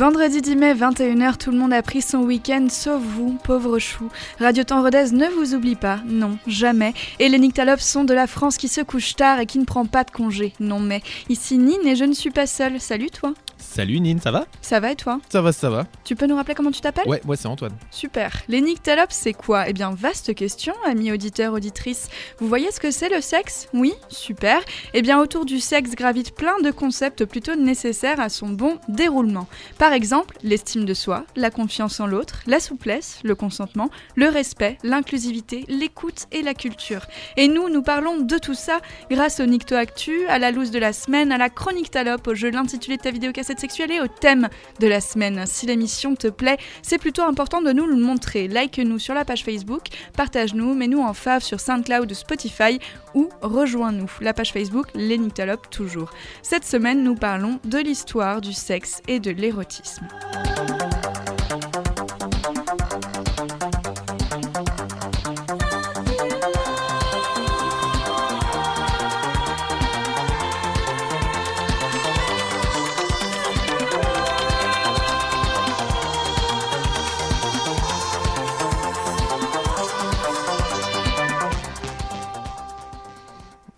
Vendredi 10 mai, 21h, tout le monde a pris son week-end, sauf vous, pauvre chou. Radio Temps Rodez ne vous oublie pas, non, jamais. Et les Nyctalopes sont de la France qui se couche tard et qui ne prend pas de congé. Non mais, ici Nine et je ne suis pas seule. Salut toi Salut Nine, ça va? Ça va et toi? Ça va, ça va. Tu peux nous rappeler comment tu t'appelles? Ouais, moi c'est Antoine. Super. Les Nyctalopes, c'est quoi? Eh bien, vaste question, amis auditeurs, auditrices. Vous voyez ce que c'est le sexe? Oui Super. Eh bien, autour du sexe gravitent plein de concepts plutôt nécessaires à son bon déroulement. Par exemple, l'estime de soi, la confiance en l'autre, la souplesse, le consentement, le respect, l'inclusivité, l'écoute et la culture. Et nous, nous parlons de tout ça grâce au Nicto Actu, à la loose de la semaine, à la chronique Talope, au jeu l'intitulé de ta vidéo cassette sexuelle et au thème de la semaine. Si l'émission te plaît, c'est plutôt important de nous le montrer. Like-nous sur la page Facebook, partage-nous, mets-nous en fave sur SoundCloud ou Spotify ou rejoins-nous. La page Facebook, les Nyctalopes toujours. Cette semaine, nous parlons de l'histoire du sexe et de l'érotisme.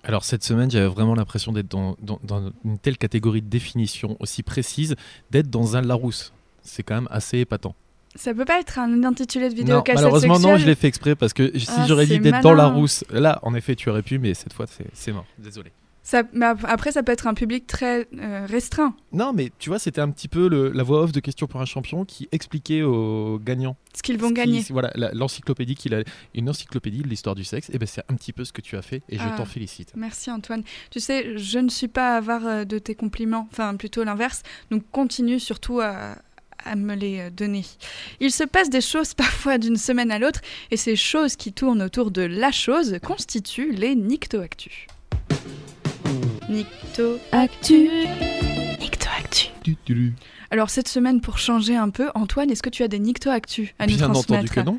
Alors cette semaine, j'avais vraiment l'impression d'être dans, dans- dans une telle catégorie de définition aussi précise, d'être dans un Larousse. C'est quand même assez épatant. Ça peut pas être un intitulé de vidéo Non, malheureusement non, je l'ai fait exprès parce que si Ah, j'aurais dit d'être dans la malin. rousse, là en effet tu aurais pu, mais cette fois c'est- c'est mort. Désolé. Ça- mais ap- après, ça peut être un public très euh, restreint. Non, mais tu vois, c'était un petit peu le- la voix off de Question pour un champion qui expliquait aux gagnants Ce qu'ils vont ce qui- gagner. voilà, l'encyclopédie qu'il a, une encyclopédie de l'histoire du sexe. Et ben c'est un petit peu ce que tu as fait et je Ah. t'en félicite. Merci Antoine. Tu sais, je ne suis pas avare euh, de tes compliments, enfin plutôt l'inverse. Donc continue surtout à, à me les euh, donner. Il se passe des choses parfois d'une semaine à l'autre, et ces choses qui tournent autour de la chose constituent les Nictoactu. Nicto Actu. Nictoactu. Alors cette semaine, pour changer un peu, Antoine, est-ce que tu as des Nictoactu à nous Bien transmettre? entendu que non.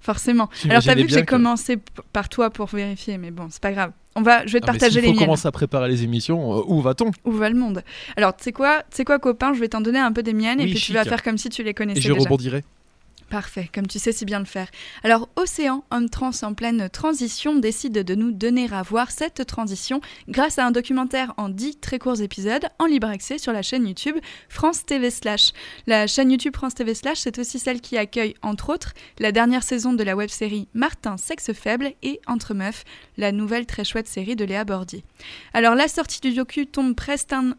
Forcément. Alors t'as vu que j'ai commencé par toi pour vérifier, mais bon, c'est pas grave. On va, je vais te Ah, partager les miennes. commencer à préparer les émissions, euh, où va-t-on? Où va le monde? Alors, tu sais quoi, tu sais quoi, copain, je vais t'en donner un peu des miennes et puis tu vas faire comme si tu les connaissais Et je déjà. rebondirai. Parfait, comme tu sais si bien le faire. Alors, Océan, homme trans en pleine transition, décide de nous donner à voir cette transition grâce à un documentaire en 10 très courts épisodes en libre accès sur la chaîne YouTube France TV Slash. La chaîne YouTube France TV Slash, c'est aussi celle qui accueille, entre autres, la dernière saison de la web-série Martin, sexe faible et Entre meufs, la nouvelle très chouette série de Léa Bordier. Alors, la sortie du docu tombe presque un,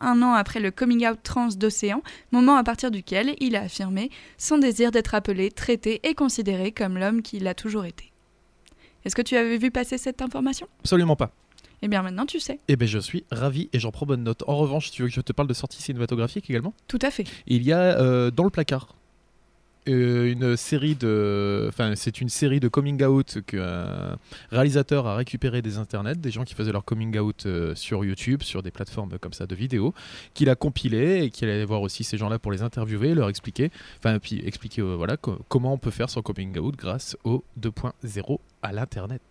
un an après le coming out trans d'Océan, moment à partir duquel il a affirmé son désir d'être appelé, traité et considéré comme l'homme qu'il a toujours été. Est-ce que tu avais vu passer cette information? Absolument pas. Eh bien maintenant tu sais. Eh ben je suis ravi et j'en prends bonne note. En revanche, tu veux que je te parle de sorties cinématographiques également? Tout à fait. Il y a euh, dans le placard une série de, enfin c'est une série de coming out qu'un réalisateur a récupéré des internets, des gens qui faisaient leur coming out euh, sur YouTube, sur des plateformes comme ça de vidéos, qu'il a compilé et qu'il allait voir aussi ces gens-là pour les interviewer, leur expliquer, enfin puis expliquer euh, voilà co- comment on peut faire son coming out grâce au 2.0 à l'internet.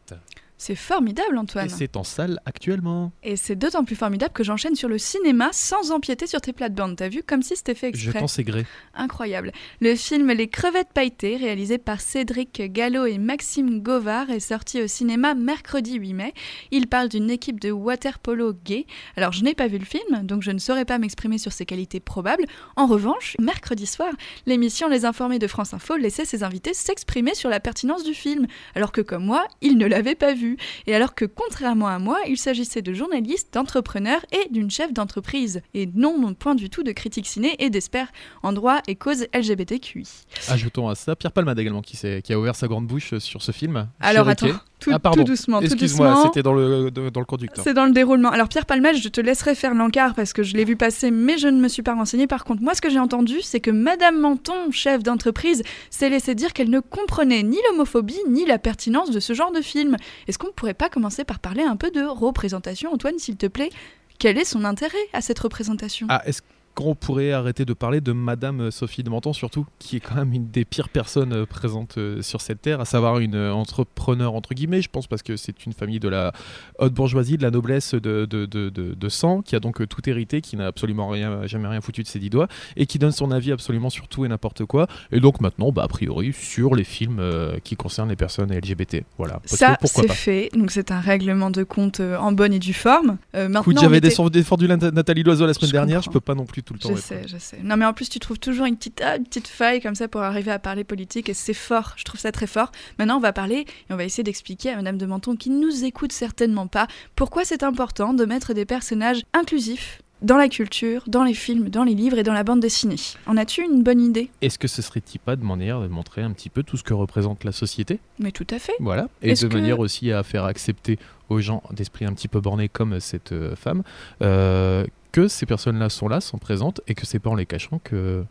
C'est formidable Et Antoine. c'est en salle actuellement. Et c'est d'autant plus formidable que j'enchaîne sur le cinéma sans empiéter sur tes plates-bandes. T'as vu comme si c'était fait Je exprès. t'en sais gré. Incroyable. Le film Les crevettes pailletées, réalisé par Cédric Gallo et Maxime Govard, est sorti au cinéma mercredi 8 mai. Il parle d'une équipe de waterpolo gay. Alors, je n'ai pas vu le film, donc je ne saurais pas m'exprimer sur ses qualités probables. En revanche, mercredi soir, l'émission Les Informés de France Info laissait ses invités s'exprimer sur la pertinence du film, alors que comme moi, ils ne l'avaient pas vu. Et alors que, contrairement à moi, il s'agissait de journalistes, d'entrepreneurs et d'une chef d'entreprise. Et non, non point du tout de critique ciné et d'experts en droit et cause LGBTQI. Ajoutons à ça Pierre Palmade également qui, qui a ouvert sa grande bouche sur ce film. Alors Cherokee. attends, tout, Ah, tout doucement, Excuse-moi, c'était dans le, de- dans le conducteur. C'est dans le déroulement. Alors Pierre Palmade, je te laisserai faire l'encart parce que je l'ai vu passer, mais je ne me suis pas renseignée. Par contre, moi, ce que j'ai entendu, c'est que Madame Menton, chef d'entreprise, s'est laissé dire qu'elle ne comprenait ni l'homophobie ni la pertinence de ce genre de film. Est-ce qu'on ne pourrait pas commencer par parler un peu de représentation, Antoine, s'il te plaît? Quel est son intérêt à cette représentation? Ah, est-ce qu'on pourrait arrêter de parler de Madame Sophie de Menton, surtout, qui est quand même une des pires personnes euh, présentes euh, sur cette terre, à savoir une euh, entrepreneur, entre guillemets, je pense, parce que c'est une famille de la haute bourgeoisie, de la noblesse de, de, de, de- de sang, qui a donc tout hérité, qui n'a absolument rien, jamais rien foutu de ses dix doigts, et qui donne son avis absolument sur tout et n'importe quoi. Et donc maintenant, bah, a priori, sur les films euh, qui concernent les personnes LGBT. Voilà. Parce Ça, c'est fait. Donc, c'est un règlement de compte euh, en bonne et due forme. Euh, maintenant, Écoute, on j'avais était- défendu Nathalie Loiseau la semaine Je dernière, je comprends. peux pas non plus tout le temps. Je sais, je sais. Non, mais en plus, tu trouves toujours une petite, ah, une petite faille comme ça pour arriver à parler politique et c'est fort. Je trouve ça très fort. Maintenant, on va parler et on va essayer d'expliquer à Madame de Menton, qui ne nous écoute certainement pas, pourquoi c'est important de mettre des personnages inclusifs dans la culture, dans les films, dans les livres et dans la bande dessinée. En as-tu une bonne idée? Est-ce que ce serait-il pas de manière de montrer un petit peu tout ce que représente la société? Mais tout à fait. Voilà. Et de que- manière aussi à faire accepter aux gens d'esprit un petit peu bornés comme cette euh, femme euh, que ces personnes-là sont là, sont présentes et que c'est pas en les cachant que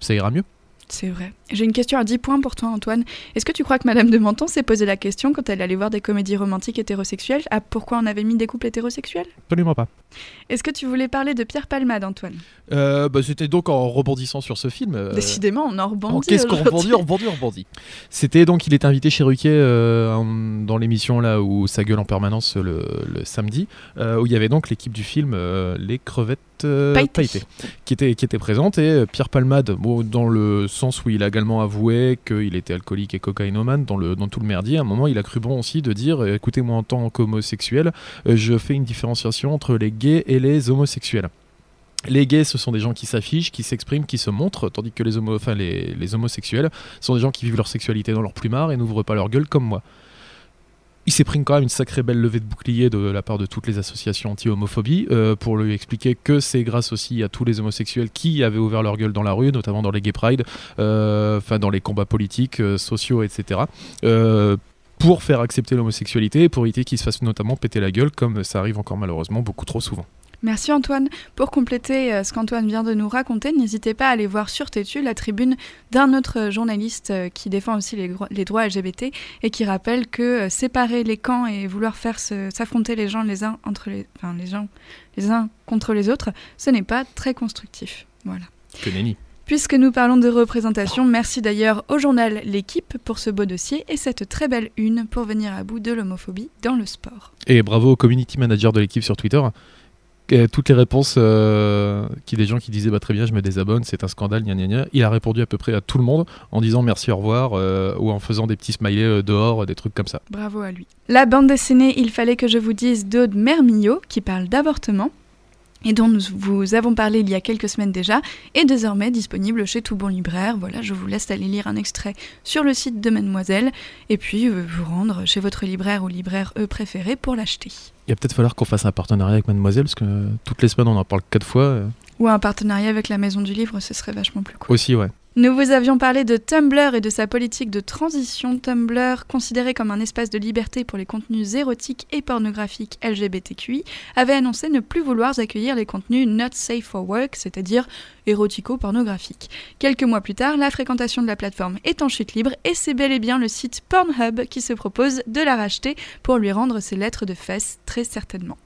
ça ira mieux. C'est vrai. J'ai une question à 10 points pour toi, Antoine. Est-ce que tu crois que Madame de Menton s'est posé la question quand elle allait voir des comédies romantiques hétérosexuelles? À pourquoi on avait mis des couples hétérosexuels? Absolument pas. Est-ce que tu voulais parler de Pierre Palmade, Antoine? Euh, bah, C'était donc en rebondissant sur ce film. euh, Décidément, on en rebondit. Qu'est-ce qu'on rebondit, on rebondit, on rebondit. C'était donc, il était invité chez Ruquier euh, dans l'émission là où ça gueule en permanence le, le samedi, où il y avait donc l'équipe du film Les Crevettes euh, qui était, qui était présente et euh, Pierre Palmade, bon, dans le sens où il a également avoué qu'il était alcoolique et cocaïnomane, dans, le, dans tout le merdier, à un moment il a cru bon aussi de dire euh, écoutez, moi en tant qu'homosexuel, je fais une différenciation entre les gays et les homosexuels. Les gays, ce sont des gens qui s'affichent, qui s'expriment, qui se montrent, tandis que les, homo enfin, les, les homosexuels sont des gens qui vivent leur sexualité dans leur plumard et n'ouvrent pas leur gueule comme moi. Il s'est pris quand même une sacrée belle levée de bouclier de la part de toutes les associations anti-homophobie euh, pour lui expliquer que c'est grâce aussi à tous les homosexuels qui avaient ouvert leur gueule dans la rue, notamment dans les gay pride, euh, enfin dans les combats politiques, euh, sociaux, etc. pour faire accepter l'homosexualité et pour éviter qu'ils se fassent notamment péter la gueule, comme ça arrive encore malheureusement beaucoup trop souvent. Merci Antoine. Pour compléter euh, ce qu'Antoine vient de nous raconter, n'hésitez pas à aller voir sur Tétu la tribune d'un autre journaliste euh, qui défend aussi les, droits LGBT et qui rappelle que euh, séparer les camps et vouloir faire se- s'affronter les gens les uns entre les, enfin, les gens les uns contre les autres, ce n'est pas très constructif. Voilà. Que nenni. Puisque nous parlons de représentation, merci d'ailleurs au journal L'équipe pour ce beau dossier et cette très belle une pour venir à bout de l'homophobie dans le sport. Et bravo au community manager de l'équipe sur Twitter. Toutes les réponses euh, qui des gens qui disaient bah, très bien je me désabonne c'est un scandale gna gna gna. Il a répondu à peu près à tout le monde en disant merci au revoir euh, ou en faisant des petits smileys euh, dehors des trucs comme ça. Bravo à lui. La bande dessinée Il fallait que je vous dise d'Aude Mermillot, qui parle d'avortement, et dont nous vous avons parlé il y a quelques semaines déjà, est désormais disponible chez tout bon libraire. Voilà, je vous laisse aller lire un extrait sur le site de Mademoiselle, et puis euh, vous rendre chez votre libraire ou libraire eux préféré pour l'acheter. il va peut-être falloir qu'on fasse un partenariat avec Mademoiselle parce que euh, toutes les semaines on en parle quatre fois euh, Ou un partenariat avec la Maison du Livre, ce serait vachement plus cool. aussi ouais Nous vous avions parlé de Tumblr et de sa politique de transition. Tumblr, considéré comme un espace de liberté pour les contenus érotiques et pornographiques LGBTQI, avait annoncé ne plus vouloir accueillir les contenus not safe for work, c'est-à-dire érotico-pornographiques. Quelques mois plus tard, la fréquentation de la plateforme est en chute libre et c'est bel et bien le site Pornhub qui se propose de la racheter pour lui rendre ses lettres de fesses, très certainement.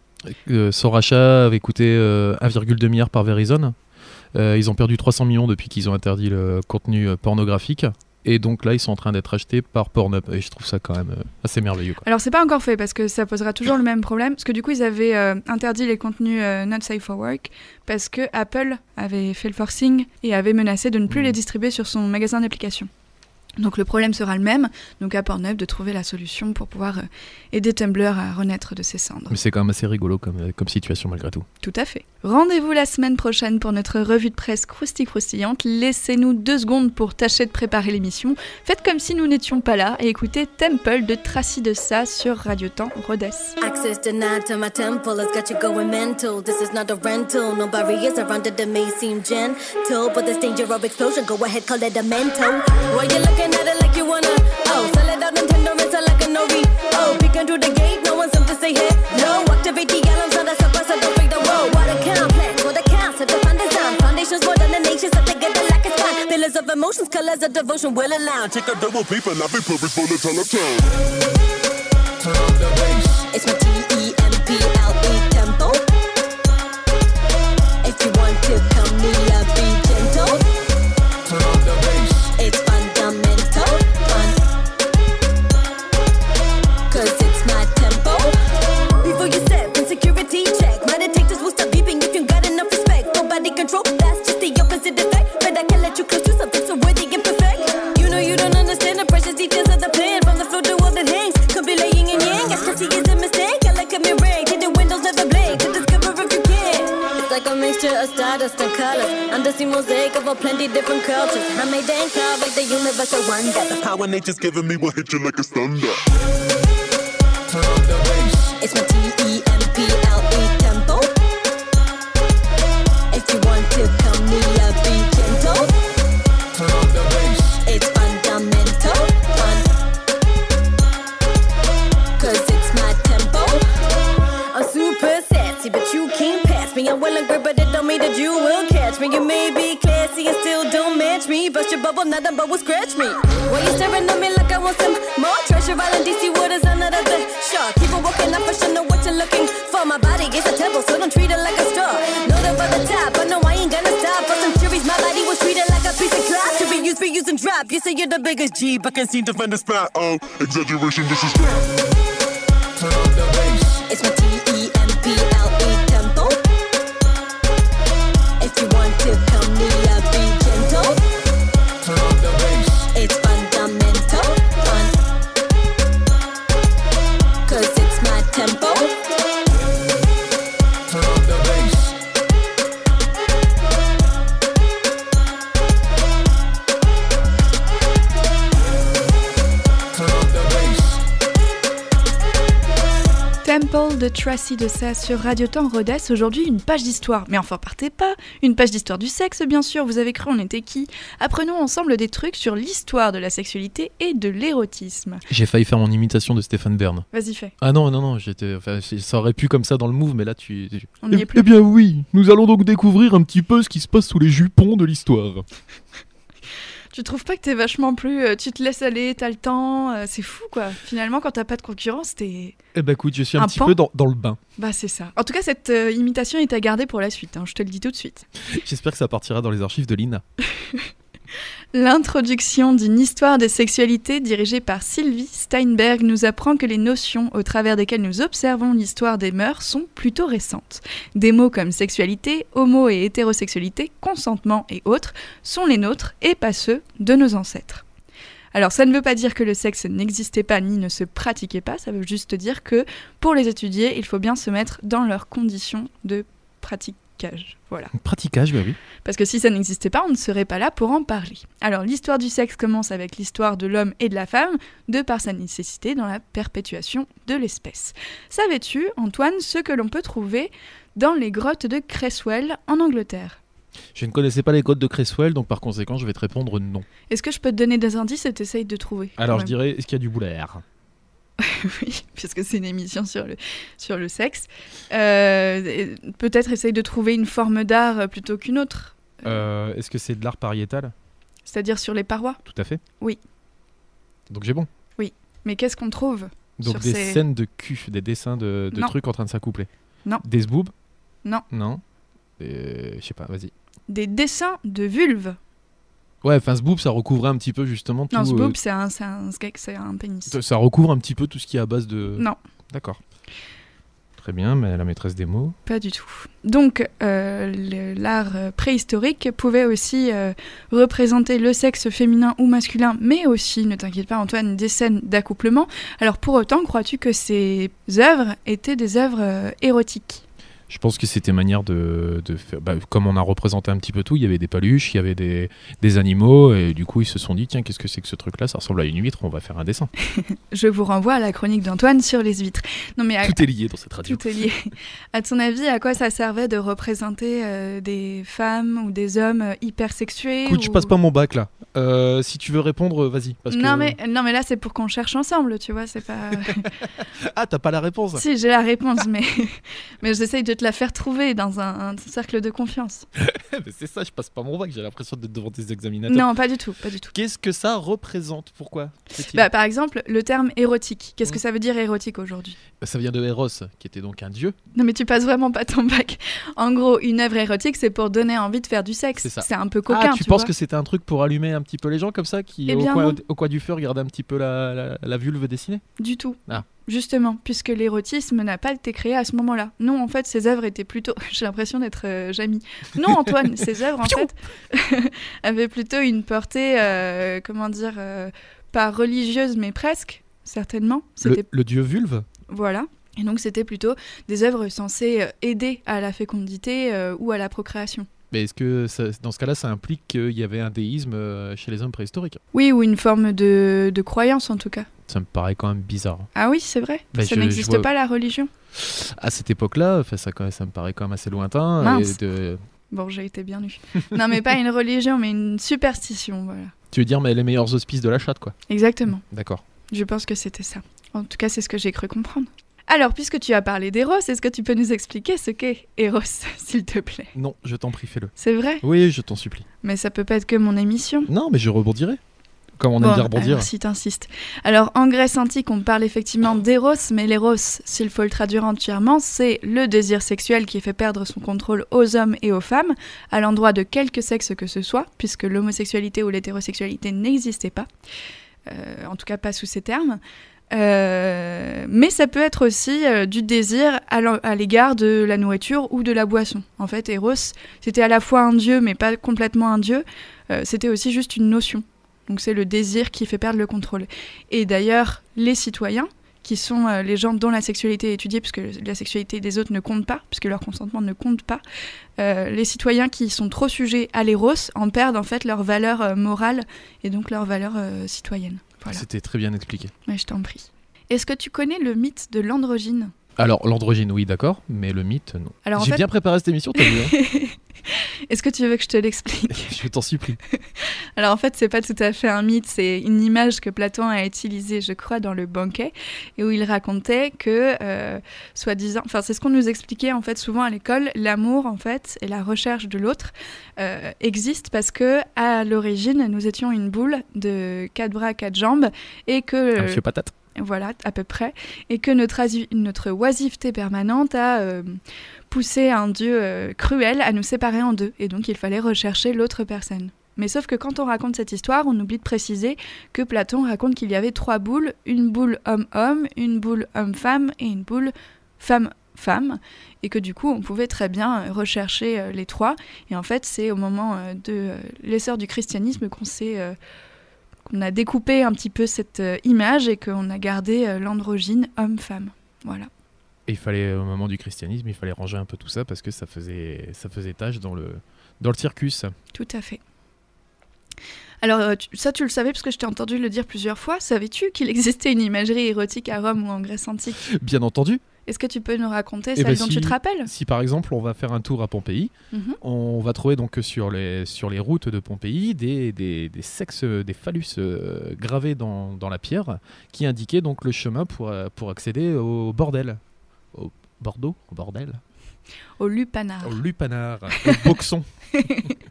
Euh, son rachat avait coûté euh, 1,2 milliard par Verizon Euh, ils ont perdu 300 millions depuis qu'ils ont interdit le contenu euh, pornographique et donc là ils sont en train d'être achetés par Pornhub et je trouve ça quand même euh, assez merveilleux quoi. Alors c'est pas encore fait parce que ça posera toujours le même problème parce que du coup ils avaient euh, interdit les contenus euh, not safe for work parce que Apple avait fait le forcing et avait menacé de ne plus Mhm. les distribuer sur son magasin d'applications. Donc le problème sera le même, donc à Pornhub de trouver la solution pour pouvoir euh, aider Tumblr à renaître de ses cendres. Mais c'est quand même assez rigolo comme, euh, comme situation malgré tout. Tout à fait. Rendez-vous la semaine prochaine pour notre revue de presse croustillant croustillante. Laissez-nous deux secondes pour tâcher de préparer l'émission. Faites comme si nous n'étions pas là et écoutez Temple de Tracy de Sa sur Radio Temps Rhodes. Access denied to my temple has got you going mental. This is not a rental. No barriers around it that may seem gentle. But there's danger of explosion. Go ahead, call it a mental. Why you looking at it like you wanna? Oh, sell it out Nintendo, it's like a Nori. Oh, peeking through the gate, no one's up to say hey. No, activate the alarms, not a surprise, so don't break the road. What a complex, what a concept, define design. Foundations more than the nations that together like a spine. Pillars of emotions, colors of devotion, will allow. Take a double peep and I'll be purposeful to tell a tale. It's my T E wonder. The power nature's giving me will hit you like a thunder. The biggest G, but Can't seem to find a spot. Oh, exaggeration, this is de Tracy de Ça sur Radio Temps Rhodes. Aujourd'hui, une page d'histoire. Mais enfin, partez pas Une page d'histoire du sexe, bien sûr. Vous avez cru on était qui? Apprenons ensemble des trucs sur l'histoire de la sexualité et de l'érotisme. J'ai failli faire mon imitation de Stéphane Bern. Vas-y, fais. Ah non, non, non, j'étais, enfin, ça aurait pu comme ça dans le move, mais là tu. On n'y est Eh, plus. eh bien oui, nous allons donc découvrir un petit peu ce qui se passe sous les jupons de l'histoire. Tu trouves pas que t'es vachement plus. euh, tu te laisses aller, t'as le temps. euh, c'est fou, quoi. Finalement, quand t'as pas de concurrence, t'es. Eh ben écoute, je suis un, Un petit pan peu dans, dans le bain. Bah, c'est ça. En tout cas, cette euh, imitation est à garder pour la suite. hein, je te le dis tout de suite. J'espère que ça partira dans les archives de l'INA. L'introduction d'une histoire des sexualités dirigée par Sylvie Steinberg nous apprend que les notions au travers desquelles nous observons l'histoire des mœurs sont plutôt récentes. Des mots comme sexualité, homo et hétérosexualité, consentement et autres sont les nôtres et pas ceux de nos ancêtres. Alors ça ne veut pas dire que le sexe n'existait pas ni ne se pratiquait pas, ça veut juste dire que pour les étudier, il faut bien se mettre dans leurs conditions de pratiquage. Voilà. Pratiquage, bah oui. Parce que si ça n'existait pas, on ne serait pas là pour en parler. Alors l'histoire du sexe commence avec l'histoire de l'homme et de la femme, de par sa nécessité dans la perpétuation de l'espèce. Savais-tu, Antoine, ce que l'on peut trouver dans les grottes de Cresswell en Angleterre? Je ne connaissais pas les codes de Cresswell, donc par conséquent, je vais te répondre non. Est-ce que je peux te donner des indices et t'essayes de trouver Alors je dirais, est-ce qu'il y a du boulaire? oui, puisque c'est une émission sur le, sur le sexe. Euh, Peut-être essaye de trouver une forme d'art euh, plutôt qu'une autre, Euh, Est-ce que c'est de l'art pariétal? C'est-à-dire sur les parois? Tout à fait. Oui. Donc j'ai bon. Mais qu'est-ce qu'on trouve Donc sur des ces- scènes de cul, des dessins de, trucs en train de s'accoupler. Non. Des zboobs Non. Non. Euh, Je sais pas, vas-y. Des dessins de vulves. Ouais, enfin, ce boob, ça recouvrait un petit peu justement tout. Non, ce euh, boob, c'est un, c'est un, c'est un pénis. ça- recouvre un petit peu tout ce qui est à base de. Non. D'accord. Très bien, mais la maîtresse des mots. Pas du tout. Donc, euh, l'art euh, préhistorique pouvait aussi euh, représenter le sexe féminin ou masculin, mais aussi, ne t'inquiète pas Antoine, des scènes d'accouplement. Alors pour autant, crois-tu que ces œuvres étaient des œuvres euh, érotiques? Je pense que c'était manière de, de faire. bah, comme on a représenté un petit peu tout, il y avait des paluches, il y avait des, des animaux, et du coup, ils se sont dit tiens, qu'est-ce que c'est que ce truc-là? Ça ressemble à une huître, on va faire un dessin. Je vous renvoie à la chronique d'Antoine sur les huîtres. Non mais à- Tout est lié dans cette radio. Tout est lié. À ton avis, à quoi ça servait de représenter euh, des femmes ou des hommes euh, hypersexués Écoute, je ou- passe pas mon bac là. Euh, si tu veux répondre, vas-y. que- Non mais non mais là c'est pour qu'on cherche ensemble, tu vois, c'est pas. Ah, t'as pas la réponse si j'ai la réponse, mais mais j'essaye de te la faire trouver dans un, un cercle de confiance. C'est ça, je passe pas mon bac, j'ai l'impression d'être devant des examinateurs. Non, pas du tout, pas du tout. Qu'est-ce que ça représente? Pourquoi? Bah, par exemple, le terme érotique. Qu'est-ce que Mm. ça veut dire érotique aujourd'hui? Ça vient de Eros, qui était donc un dieu. Non, mais tu passes vraiment pas ton bac. En gros, une œuvre érotique, c'est pour donner envie de faire du sexe. C'est ça. C'est un peu coquin, ah, tu, penses que c'était un truc pour allumer un petit peu les gens comme ça, qui Eh coin, au coin du feu regardaient un petit peu la, la, la vulve dessinée? Du tout. Ah. Justement, puisque l'érotisme n'a pas été créé à ce moment-là. Non, en fait, ces œuvres étaient plutôt. J'ai l'impression d'être euh, Jamie. Non, Antoine, ces œuvres, en fait, avaient plutôt une portée, euh, comment dire, euh, pas religieuse, mais presque, certainement. le, C'était. le dieu vulve? Voilà. Et donc c'était plutôt des œuvres censées euh, aider à la fécondité ou à la procréation. Mais est-ce que ça- dans ce cas-là, ça implique qu'il y avait un déisme euh, chez les hommes préhistoriques Oui, ou une forme de, de croyance en tout cas. Ça me paraît quand même bizarre. Ah oui, c'est vrai. Bah, ça n'existe vois- pas la religion. À cette époque-là, ça, ça me paraît quand même assez lointain. Mince. et de- Bon, j'ai été bien nue. non, mais pas une religion, mais une superstition, voilà. Tu veux dire, mais les meilleurs auspices de la chatte, quoi. Exactement. D'accord. Je pense que c'était ça. En tout cas, c'est ce que j'ai cru comprendre. Alors, puisque tu as parlé d'Eros, est-ce que tu peux nous expliquer ce qu'est Eros, s'il te plaît? Non, je t'en prie, fais-le. C'est vrai? Oui, je t'en supplie. Mais ça peut pas être que mon émission. Non, mais je rebondirai. Comme on aime Bon, bien rebondir. alors, si t'insistes. Alors, en Grèce antique, on parle effectivement d'Eros, mais l'Eros, s'il faut le traduire entièrement, c'est le désir sexuel qui fait perdre son contrôle aux hommes et aux femmes, à l'endroit de quelque sexe que ce soit, puisque l'homosexualité ou l'hétérosexualité n'existait pas. Euh, en tout cas, pas sous ces termes. Euh, mais ça peut être aussi euh, du désir à l'égard de la nourriture ou de la boisson. En fait, Eros, c'était à la fois un dieu, mais pas complètement un dieu. Euh, c'était aussi juste une notion. Donc c'est le désir qui fait perdre le contrôle. Et d'ailleurs, les citoyens, qui sont les gens dont la sexualité est étudiée, puisque la sexualité des autres ne compte pas, puisque leur consentement ne compte pas, les citoyens qui sont trop sujets à l'éros en perdent en fait leur valeur morale et donc leur valeur citoyenne. Voilà, C'était très bien expliqué. Ouais, je t'en prie. Est-ce que tu connais le mythe de l'androgyne? Alors, l'androgyne, oui, d'accord, mais le mythe, non. Alors J'ai fait, bien préparé cette émission, t'as vu hein est-ce que tu veux que je te l'explique Je t'en supplie. Alors en fait, c'est pas tout à fait un mythe, c'est une image que Platon a utilisée, je crois, dans le banquet, et où il racontait que, euh, soi-disant, enfin c'est ce qu'on nous expliquait en fait souvent à l'école, l'amour en fait et la recherche de l'autre euh, existent parce que à l'origine nous étions une boule de quatre bras, quatre jambes, et que Monsieur Patate. Voilà, à peu près, et que notre, notre oisiveté permanente a euh, poussé un dieu euh, cruel à nous séparer en deux, et donc il fallait rechercher l'autre personne. Mais sauf que quand on raconte cette histoire, on oublie de préciser que Platon raconte qu'il y avait trois boules, une boule homme-homme, une boule homme-femme et une boule femme-femme, et que du coup on pouvait très bien euh, rechercher les trois. Et en fait, c'est au moment de l'essor du christianisme qu'on s'est qu'on a découpé un petit peu cette euh, image et qu'on a gardé euh, l'androgyne homme-femme. Voilà. Et il fallait, au moment du christianisme, il fallait ranger un peu tout ça parce que ça faisait, ça faisait tâche dans le, dans le circus. Tout à fait. Alors, euh, ça, tu le savais parce que je t'ai entendu le dire plusieurs fois. Savais-tu qu'il existait une imagerie érotique à Rome ou en Grèce antique? Bien entendu, Est-ce que tu peux nous raconter Eh celle ben, dont si. tu te rappelles? Si par exemple on va faire un tour à Pompéi, Mhm. on va trouver donc sur les, sur les routes de Pompéi des, des, des sexes, des phallus euh, gravés dans, dans la pierre qui indiquaient donc le chemin pour, euh, pour accéder au bordel. Au Bordeaux? Au bordel? Au lupanar. Au lupanar, au boxon.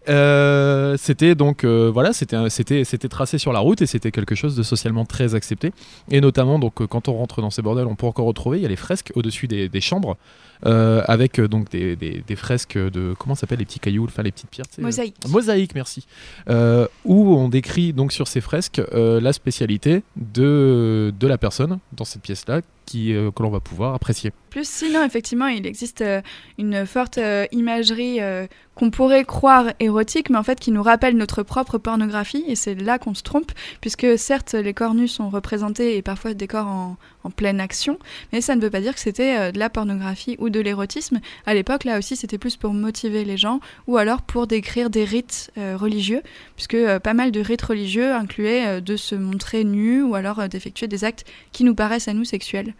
Euh, c'était donc euh, voilà, c'était c'était c'était tracé sur la route et c'était quelque chose de socialement très accepté. Et notamment donc euh, quand on rentre dans ces bordels, on peut encore retrouver il y a les fresques au-dessus des, des chambres euh, avec euh, donc des, des- des fresques de comment s'appelle les petits cailloux, enfin les petites pierres. sais, euh, Mosaïque. Mosaïque, merci. Euh, où on décrit donc sur ces fresques la spécialité de, de la personne dans cette pièce-là qui euh, que l'on va pouvoir apprécier. Plus, sinon, effectivement, il existe euh, une forte euh, imagerie qu'on pourrait croire érotique, mais en fait qui nous rappelle notre propre pornographie, et c'est là qu'on se trompe, puisque certes, les corps nus sont représentés et parfois des corps en, en pleine action, mais ça ne veut pas dire que c'était de la pornographie ou de l'érotisme. À l'époque, là aussi, c'était plus pour motiver les gens, ou alors pour décrire des rites euh, religieux, puisque euh, pas mal de rites religieux incluaient euh, de se montrer nu, ou alors d'effectuer des actes qui nous paraissent à nous sexuels.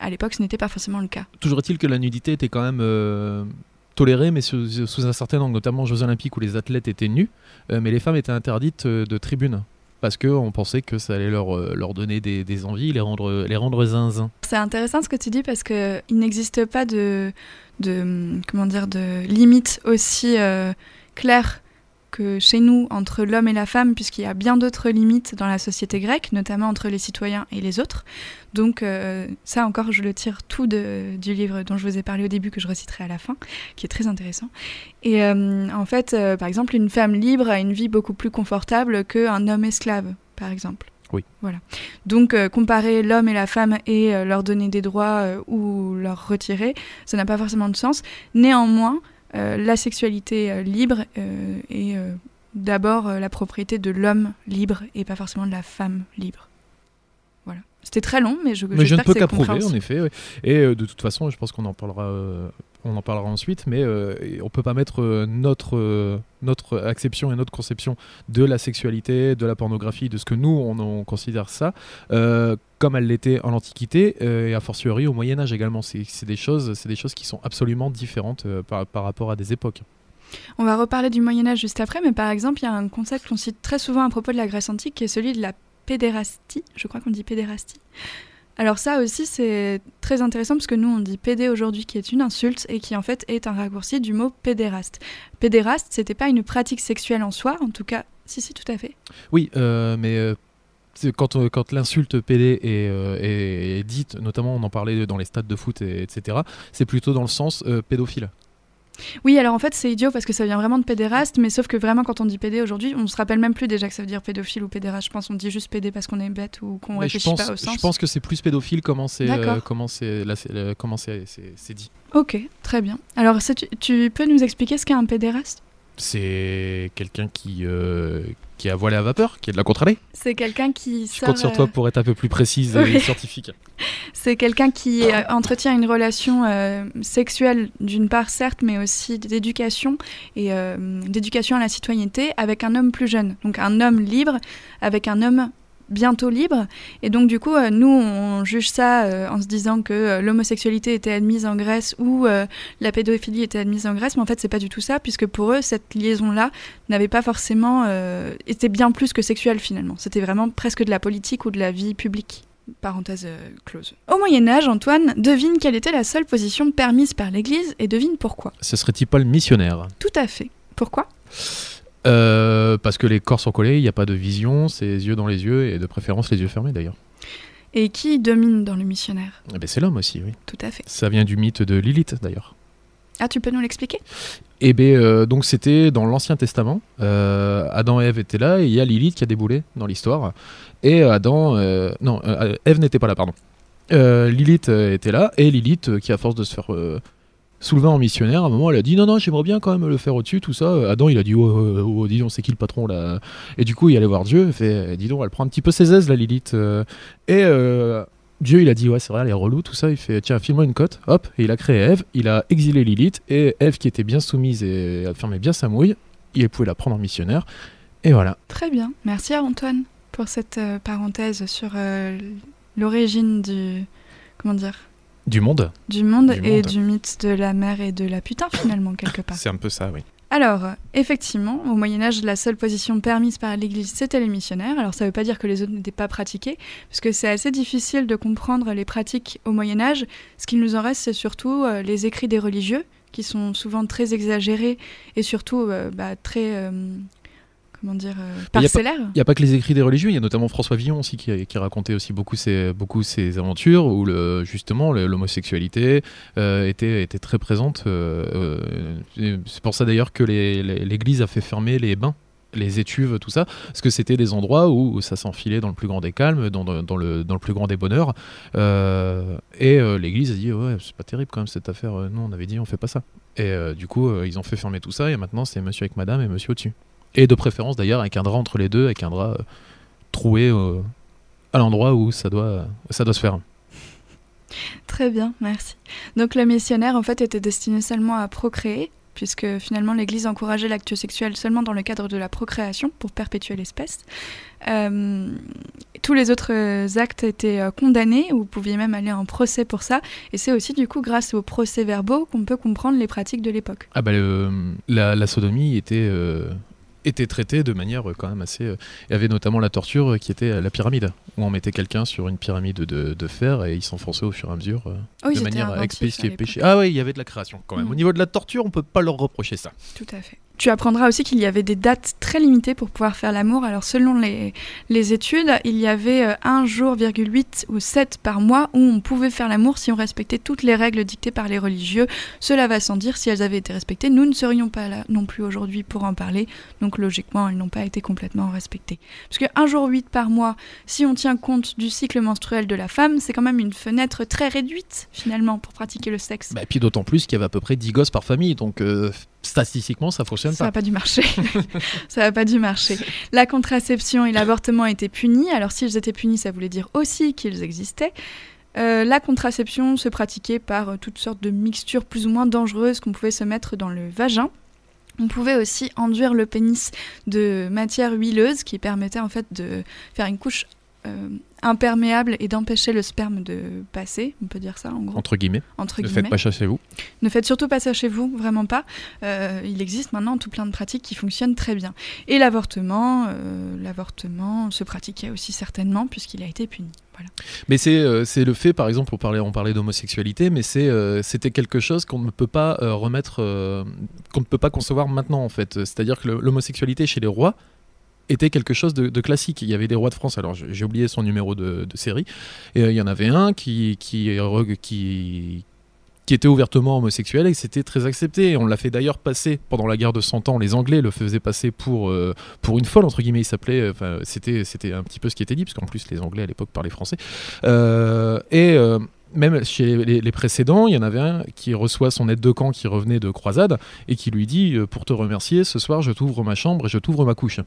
À l'époque, ce n'était pas forcément le cas. Toujours est-il que la nudité était quand même tolérée, mais sous, un certain angle, notamment aux Jeux Olympiques où les athlètes étaient nus, mais les femmes étaient interdites de tribune. Parce qu'on pensait que ça allait leur, euh, leur donner des, envies, les rendre, les rendre zinzin. C'est intéressant ce que tu dis parce que il n'existe pas de, de comment dire de limite aussi euh, claire que chez nous entre l'homme et la femme, puisqu'il y a bien d'autres limites dans la société grecque, notamment entre les citoyens et les autres. Donc euh, ça encore, je le tire tout de- du livre dont je vous ai parlé au début, que je reciterai à la fin, qui est très intéressant. Et euh, en fait, euh, par exemple, une femme libre a une vie beaucoup plus confortable qu'un homme esclave, par exemple. Oui. Voilà. Donc euh, comparer l'homme et la femme et euh, leur donner des droits euh, ou leur retirer, ça n'a pas forcément de sens. Néanmoins, la sexualité euh, libre euh, est euh, d'abord euh, la propriété de l'homme libre et pas forcément de la femme libre. Voilà. C'était très long, mais je, Mais je ne peux qu'approuver, en effet. ouais. Et euh, de toute façon, je pense qu'on en parlera, euh, on en parlera ensuite, mais euh, on peut pas mettre euh, notre, euh, notre acception et notre conception de la sexualité, de la pornographie, de ce que nous on, on considère ça, euh, comme elle l'était en l'Antiquité et a fortiori au Moyen Âge également. C'est des choses, des choses qui sont absolument différentes par, par rapport à des époques. On va reparler du Moyen Âge juste après, mais par exemple, il y a un concept qu'on cite très souvent à propos de la Grèce antique, qui est celui de la pédérastie. Je crois qu'on dit pédérastie. Alors ça aussi, c'est très intéressant parce que nous, on dit pédé aujourd'hui, qui est une insulte et qui en fait est un raccourci du mot pédéraste. Pédéraste, c'était pas une pratique sexuelle en soi, en tout cas, si si, tout à fait. Oui, euh, mais euh, quand, euh, quand l'insulte PD est, est- dite, notamment on en parlait dans les stades de foot, et- etc., c'est plutôt dans le sens pédophile. Oui, alors en fait, c'est idiot parce que ça vient vraiment de pédéraste, mais sauf que vraiment, quand on dit pédé aujourd'hui, on se rappelle même plus déjà que ça veut dire pédophile ou pédéraste. Je pense on dit juste pédé parce qu'on est bête ou qu'on réfléchit pense, pas au sens. je pense que c'est plus pédophile comment c'est euh, comment c'est euh, comment c'est c'est- dit. Ok, très bien. Alors, tu, tu peux nous expliquer ce qu'est un pédéraste? C'est quelqu'un qui euh, qui a voilé à vapeur, qui est de la contre-allée. C'est quelqu'un qui Je sort, compte sur euh, toi pour être un peu plus précise Oui. et scientifique. C'est quelqu'un qui euh, entretient une relation euh, sexuelle, d'une part certes, mais aussi d'éducation et euh, d'éducation à la citoyenneté avec un homme plus jeune. Donc un homme libre avec un homme bientôt libre. Et donc du coup, euh, nous, on juge ça euh, en se disant que euh, l'homosexualité était admise en Grèce ou la pédophilie était admise en Grèce, mais en fait, c'est pas du tout ça, puisque pour eux, cette liaison-là n'avait pas forcément... était bien plus que sexuelle finalement. C'était vraiment presque de la politique ou de la vie publique. Parenthèse close. Au Moyen Âge, Antoine, devine quelle était la seule position permise par l'Église et devine pourquoi. Ce serait-il pas le missionnaire? Tout à fait. Pourquoi? Euh, Parce que les corps sont collés, il n'y a pas de vision, c'est les yeux dans les yeux et de préférence les yeux fermés d'ailleurs. Et qui domine dans le missionnaire? Eh ben, c'est l'homme aussi, oui. Tout à fait. Ça vient du mythe de Lilith d'ailleurs. Ah, tu peux nous l'expliquer? Et ben euh, donc c'était dans l'Ancien Testament. Euh, Adam et Ève étaient là et il y a Lilith qui a déboulé dans l'histoire. Et Adam, euh, non, Ève n'était pas là, pardon. Lilith était là et Lilith, qui à force de se faire euh, soulever en missionnaire, à un moment elle a dit non non j'aimerais bien quand même le faire au-dessus tout ça. Adam il a dit oh, oh, oh, dis c'est qui le patron là? Et du coup il allait voir Dieu, fait dis donc elle prend un petit peu ses aises la Lilith. euh. et euh, Dieu, il a dit, ouais, c'est vrai, elle est relou, tout ça. Il fait, tiens, file-moi une cote. Hop, et il a créé Ève. Il a exilé Lilith. Et Ève, qui était bien soumise et elle fermait bien sa mouille, il pouvait la prendre en missionnaire. Et voilà. Très bien. Merci à Antoine pour cette euh, parenthèse sur euh, l'origine du... Comment dire Du monde. du monde, Du et monde. du mythe de la mère et de la putain finalement quelque part. C'est un peu ça, oui. Alors, effectivement, au Moyen Âge, la seule position permise par l'Église, c'était les missionnaires. Alors, ça ne veut pas dire que les autres n'étaient pas pratiqués, parce que c'est assez difficile de comprendre les pratiques au Moyen Âge. Ce qu'il nous en reste, c'est surtout euh, les écrits des religieux, qui sont souvent très exagérés et surtout euh, bah, très, euh, comment dire, euh, parcellaires. Il n'y a pas que les écrits des religieux, il y a notamment François Villon aussi qui, qui racontait aussi beaucoup ses, beaucoup ses aventures où le, justement l'homosexualité euh, était, était très présente. euh, c'est pour ça d'ailleurs que l'Église a fait fermer les bains. Les étuves, tout ça, parce que c'était des endroits où, où ça s'enfilait dans le plus grand des calmes, dans, dans- dans le, dans le plus grand des bonheurs. Euh, et euh, l'Église a dit Ouais, c'est pas terrible quand même cette affaire. Non, on avait dit on fait pas ça. Et euh, du coup, ils ont fait fermer tout ça, et maintenant c'est monsieur avec madame et monsieur au-dessus. Et de préférence d'ailleurs avec un drap entre les deux, avec un drap euh, troué euh, à l'endroit où ça doit, ça doit se faire. Très bien, merci. Donc le missionnaire, en fait, était destiné seulement à procréer, puisque finalement l'Église encourageait l'acte sexuel seulement dans le cadre de la procréation, pour perpétuer l'espèce. Euh, tous les autres actes étaient condamnés, ou vous pouviez même aller en procès pour ça, et c'est aussi du coup grâce aux procès-verbaux qu'on peut comprendre les pratiques de l'époque. Ah bah le- la, la sodomie était, euh, était traitée de manière euh, quand même assez... euh, Il y avait notamment la torture euh, qui était la pyramide, où on mettait quelqu'un sur une pyramide de, de fer et il s'enfonçait au fur et à mesure Oh, ils de manière à l'époque. Ah ouais, il y avait de la création quand même. Mm. Au niveau de la torture, on peut pas leur reprocher ça. Tout à fait. Tu apprendras aussi qu'il y avait des dates très limitées pour pouvoir faire l'amour. Alors selon les, les études, il y avait euh, 1 jour, 8 ou 7 par mois où on pouvait faire l'amour si on respectait toutes les règles dictées par les religieux. Cela va sans dire, si elles avaient été respectées, nous ne serions pas là non plus aujourd'hui pour en parler. Donc logiquement, elles n'ont pas été complètement respectées. Parce que 1 jour 8 par mois, si on tient compte du cycle menstruel de la femme, c'est quand même une fenêtre très réduite finalement pour pratiquer le sexe. Bah, et puis d'autant plus qu'il y avait à peu près 10 gosses par famille, donc euh, statistiquement, ça fonctionne Ça n'a pas. pas dû marcher. ça n'a pas dû marcher. La contraception et l'avortement étaient punis. Alors s'ils étaient punis, ça voulait dire aussi qu'ils existaient. Euh, la contraception se pratiquait par euh, toutes sortes de mixtures plus ou moins dangereuses qu'on pouvait se mettre dans le vagin. On pouvait aussi enduire le pénis de matière huileuse qui permettait en fait de faire une couche imperméable et d'empêcher le sperme de passer. On peut dire ça en gros, Entre guillemets. entre Ne guillemets. faites pas chasser vous. Ne faites surtout pas ça chez vous, vraiment pas. Euh, il existe maintenant tout plein de pratiques qui fonctionnent très bien. Et l'avortement, euh, l'avortement se pratiquait aussi certainement puisqu'il a été puni. Voilà. Mais c'est euh, le fait, par exemple, on parlait, on parlait d'homosexualité, mais euh, c'était quelque chose qu'on ne peut pas euh, remettre, euh, qu'on ne peut pas concevoir maintenant en fait. C'est-à-dire que l'homosexualité chez les rois était quelque chose de, classique. Il y avait des rois de France. Alors j'ai oublié son numéro de, série. Et euh, il y en avait un qui était ouvertement homosexuel et c'était très accepté. On l'a fait d'ailleurs passer pendant la guerre de 100 ans. Les Anglais le faisaient passer pour, euh, pour une folle, entre guillemets. Il s'appelait. euh, c'était, c'était un petit peu ce qui était dit, parce qu'en plus, les Anglais à l'époque parlaient français. Et. même chez les, précédents, il y en avait un qui reçoit son aide de camp qui revenait de croisade et qui lui dit Pour te remercier, ce soir, je t'ouvre ma chambre et je t'ouvre ma couche.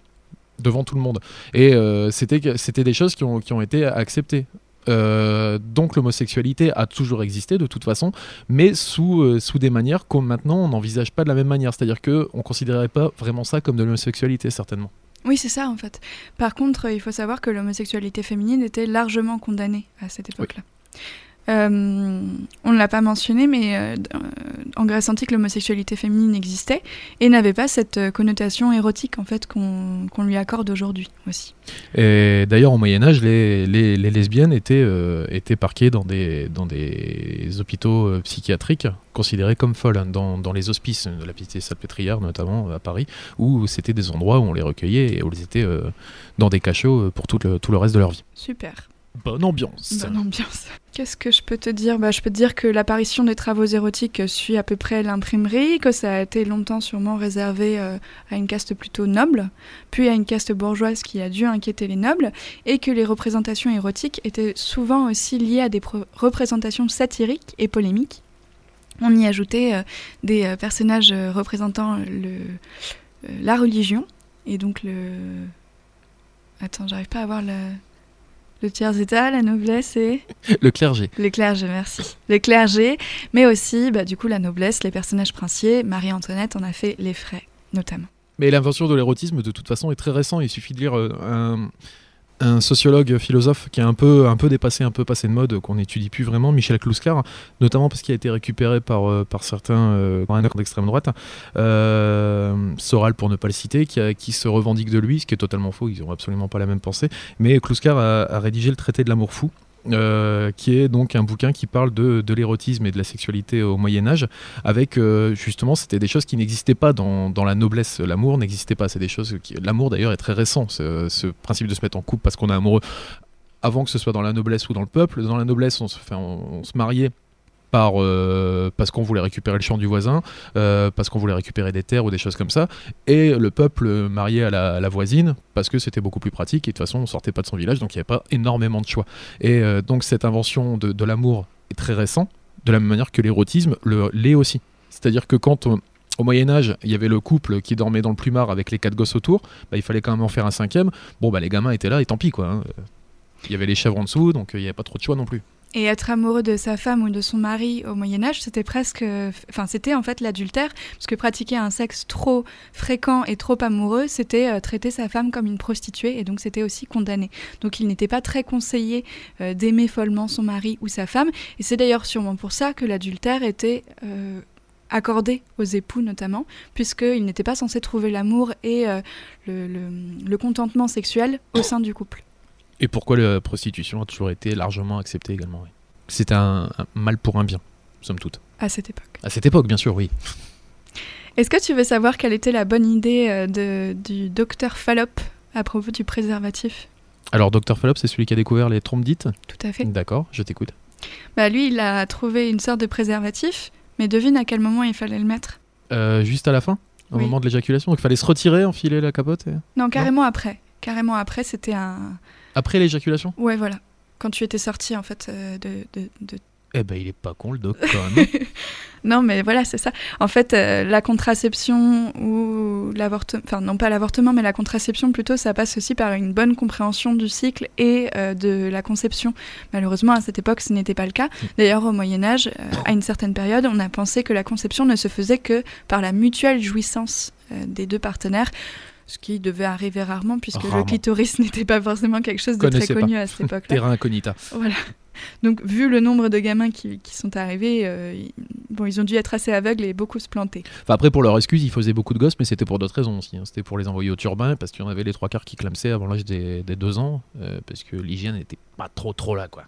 Devant tout le monde. Et euh, c'était c'était des choses qui ont, qui ont été acceptées. Euh, donc l'homosexualité a toujours existé de toute façon, mais sous, euh, sous des manières comme maintenant on n'envisage pas de la même manière. C'est-à-dire qu'on ne considérait pas vraiment ça comme de l'homosexualité, certainement. Oui, c'est ça en fait. Par contre, il faut savoir que l'homosexualité féminine était largement condamnée à cette époque-là. Euh, on ne l'a pas mentionné, mais euh, en Grèce antique, l'homosexualité féminine existait et n'avait pas cette euh, connotation érotique en fait qu'on lui accorde aujourd'hui aussi. Et d'ailleurs, au Moyen-Âge, les, les- les lesbiennes étaient, euh, étaient parquées dans des, dans des hôpitaux psychiatriques considérés comme folles, hein, dans, dans les hospices de la Pitié Salpêtrière, notamment à Paris, où c'était des endroits où on les recueillait et où elles étaient dans des cachots pour tout le, tout le reste de leur vie. Super. Bonne ambiance. Bonne ambiance. Qu'est-ce que je peux te dire? Bah, Je peux te dire que l'apparition des travaux érotiques suit à peu près l'imprimerie, que ça a été longtemps sûrement réservé euh, à une caste plutôt noble, puis à une caste bourgeoise qui a dû inquiéter les nobles, et que les représentations érotiques étaient souvent aussi liées à des représentations satiriques et polémiques. On y ajoutait euh, des euh, personnages représentant la religion, et donc le... Attends, j'arrive pas à voir le... Le tiers état, la noblesse et Le clergé. les clergés, merci. Les clergés, mais aussi, bah, du coup, la noblesse, les personnages princiers. Marie-Antoinette en a fait les frais, notamment. Mais l'invention de l'érotisme, de toute façon, est très récent. Il suffit de lire euh, un, un sociologue philosophe qui a un peu, dépassé, un peu passé de mode, qu'on n'étudie plus vraiment, Michel Kluskar, notamment parce qu'il a été récupéré par, euh, par certains euh, d'extrême droite, euh, Soral pour ne pas le citer, qui, se revendique de lui, ce qui est totalement faux, ils n'ont absolument pas la même pensée. Mais Kluskar a, a rédigé le traité de l'amour fou. Euh, qui est donc un bouquin qui parle de, de l'érotisme et de la sexualité au Moyen Âge, avec euh, justement, c'était des choses qui n'existaient pas dans, dans la noblesse. L'amour n'existait pas. C'est des choses. L'amour d'ailleurs est très récent. Ce, principe de se mettre en couple parce qu'on est amoureux, avant que ce soit dans la noblesse ou dans le peuple. Dans la noblesse, on se, fait, on se mariait. Par, euh, parce qu'on voulait récupérer le champ du voisin, euh, parce qu'on voulait récupérer des terres ou des choses comme ça, et le peuple marié à la, voisine, parce que c'était beaucoup plus pratique, et de toute façon on sortait pas de son village, donc il n'y avait pas énormément de choix. Et euh, donc cette invention de, l'amour est très récent, de la même manière que l'érotisme le- l'est aussi. C'est-à-dire que quand au Moyen Âge, il y avait le couple qui dormait dans le plumard avec les quatre gosses autour, bah, il fallait quand même en faire un cinquième. Bon, bah, les gamins étaient là et tant pis quoi. hein. Il y avait les chèvres en dessous, donc il n'y avait pas trop de choix non plus. Et être amoureux de sa femme ou de son mari au Moyen Âge, c'était presque, enfin c'était en fait l'adultère, parce que pratiquer un sexe trop fréquent et trop amoureux, c'était euh, traiter sa femme comme une prostituée, et donc c'était aussi condamné. Donc il n'était pas très conseillé euh, d'aimer follement son mari ou sa femme, et c'est d'ailleurs sûrement pour ça que l'adultère était euh, accordé aux époux notamment, puisqu'il n'était pas censé trouver l'amour et le contentement sexuel au sein du couple. Et pourquoi la prostitution a toujours été largement acceptée également. oui. C'est un, un mal pour un bien, somme toute. À cette époque. À cette époque, bien sûr, oui. Est-ce que tu veux savoir quelle était la bonne idée euh, de, du docteur Fallop à propos du préservatif? Alors, Dr. Fallop, c'est celui qui a découvert les trompes dites Tout à fait. D'accord, je t'écoute. Bah, lui, il a trouvé une sorte de préservatif, mais devine à quel moment il fallait le mettre Euh, juste à la fin, au Oui. moment de l'éjaculation? Donc, il fallait se retirer, enfiler la capote. et- Non, carrément après. Carrément après, c'était un. Après l'éjaculation? Ouais, voilà. Quand tu étais sorti, en fait, euh, de, de, de Eh ben, il est pas con le doc quand même. Non, mais voilà, c'est ça. En fait, euh, la contraception ou l'avortement, enfin non pas l'avortement, mais la contraception plutôt, ça passe aussi par une bonne compréhension du cycle et euh, de la conception. Malheureusement, à cette époque, ce n'était pas le cas. D'ailleurs, au Moyen Âge, euh, à une certaine période, on a pensé que la conception ne se faisait que par la mutuelle jouissance des deux partenaires. Ce qui devait arriver rarement, puisque le clitoris n'était pas forcément quelque chose de très pas. connu à cette époque-là. Terrain incognita. Voilà. Donc, vu le nombre de gamins qui, qui sont arrivés, euh, ils- bon, ils ont dû être assez aveugles et beaucoup se planter. Enfin, après, pour leur excuse, ils faisaient beaucoup de gosses, mais c'était pour d'autres raisons aussi. hein. C'était pour les envoyer au turbin, parce qu'il y en avait les trois quarts qui clamsaient avant l'âge des, des deux ans, euh, parce que l'hygiène n'était pas trop trop là, quoi.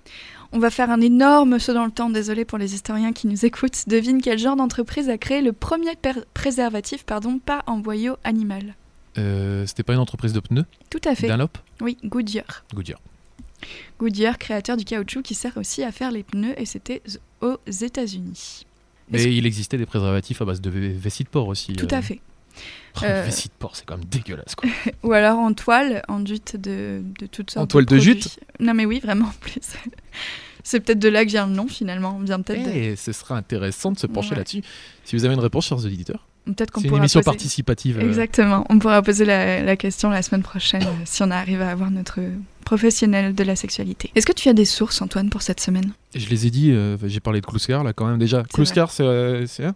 On va faire un énorme saut dans le temps, désolé pour les historiens qui nous écoutent. Devine quel genre d'entreprise a créé le premier préservatif pardon, pas en boyau animal? Euh, c'était pas une entreprise de pneus Tout à fait. Dunlop? Oui, Goodyear. Goodyear. Goodyear, créateur du caoutchouc qui sert aussi à faire les pneus et c'était aux États-Unis. Mais il existait des préservatifs à base de vessie de porc aussi. Tout euh. à fait. Oh, Euh, Vessie de porc, c'est quand même dégueulasse, quoi. Ou alors en toile, enduite de, de toutes sortes En toile de produits. jute Non mais oui, vraiment, en plus. C'est peut-être de là que vient le nom finalement. Vient peut-être de- Eh, ce serait intéressant de se pencher Ouais. là-dessus. Si vous avez une réponse, chers auditeurs, peut-être qu'on c'est une émission poser- participative. euh, Exactement. On pourra poser la, la question la semaine prochaine euh, si on arrive à avoir notre professionnel de la sexualité. Est-ce que tu as des sources, Antoine, pour cette semaine? Je les ai dit, euh, j'ai parlé de Kluskar là quand même déjà. Kluskar, c'est. euh, hein?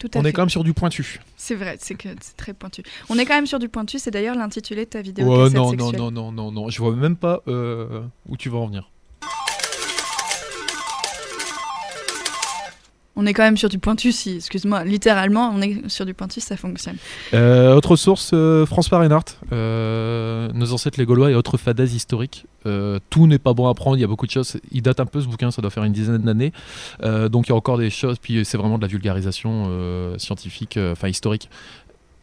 Tout à On fait. est quand même sur du pointu. C'est vrai, c'est que c'est très pointu. On est quand même sur du pointu. C'est d'ailleurs l'intitulé de ta vidéo. Oh non, non, non, non, non, non. Je vois même pas euh, où tu vas en venir. On est quand même sur du pointu, si, excuse-moi, littéralement, on est sur du pointu, ça fonctionne. Euh, autre source, euh, François Reinhardt, euh, Nos ancêtres les Gaulois et autres fadaises historiques. Tout n'est pas bon à prendre, il y a beaucoup de choses. Il date un peu ce bouquin, ça doit faire une dizaine d'années. Donc il y a encore des choses, puis c'est vraiment de la vulgarisation scientifique, enfin historique.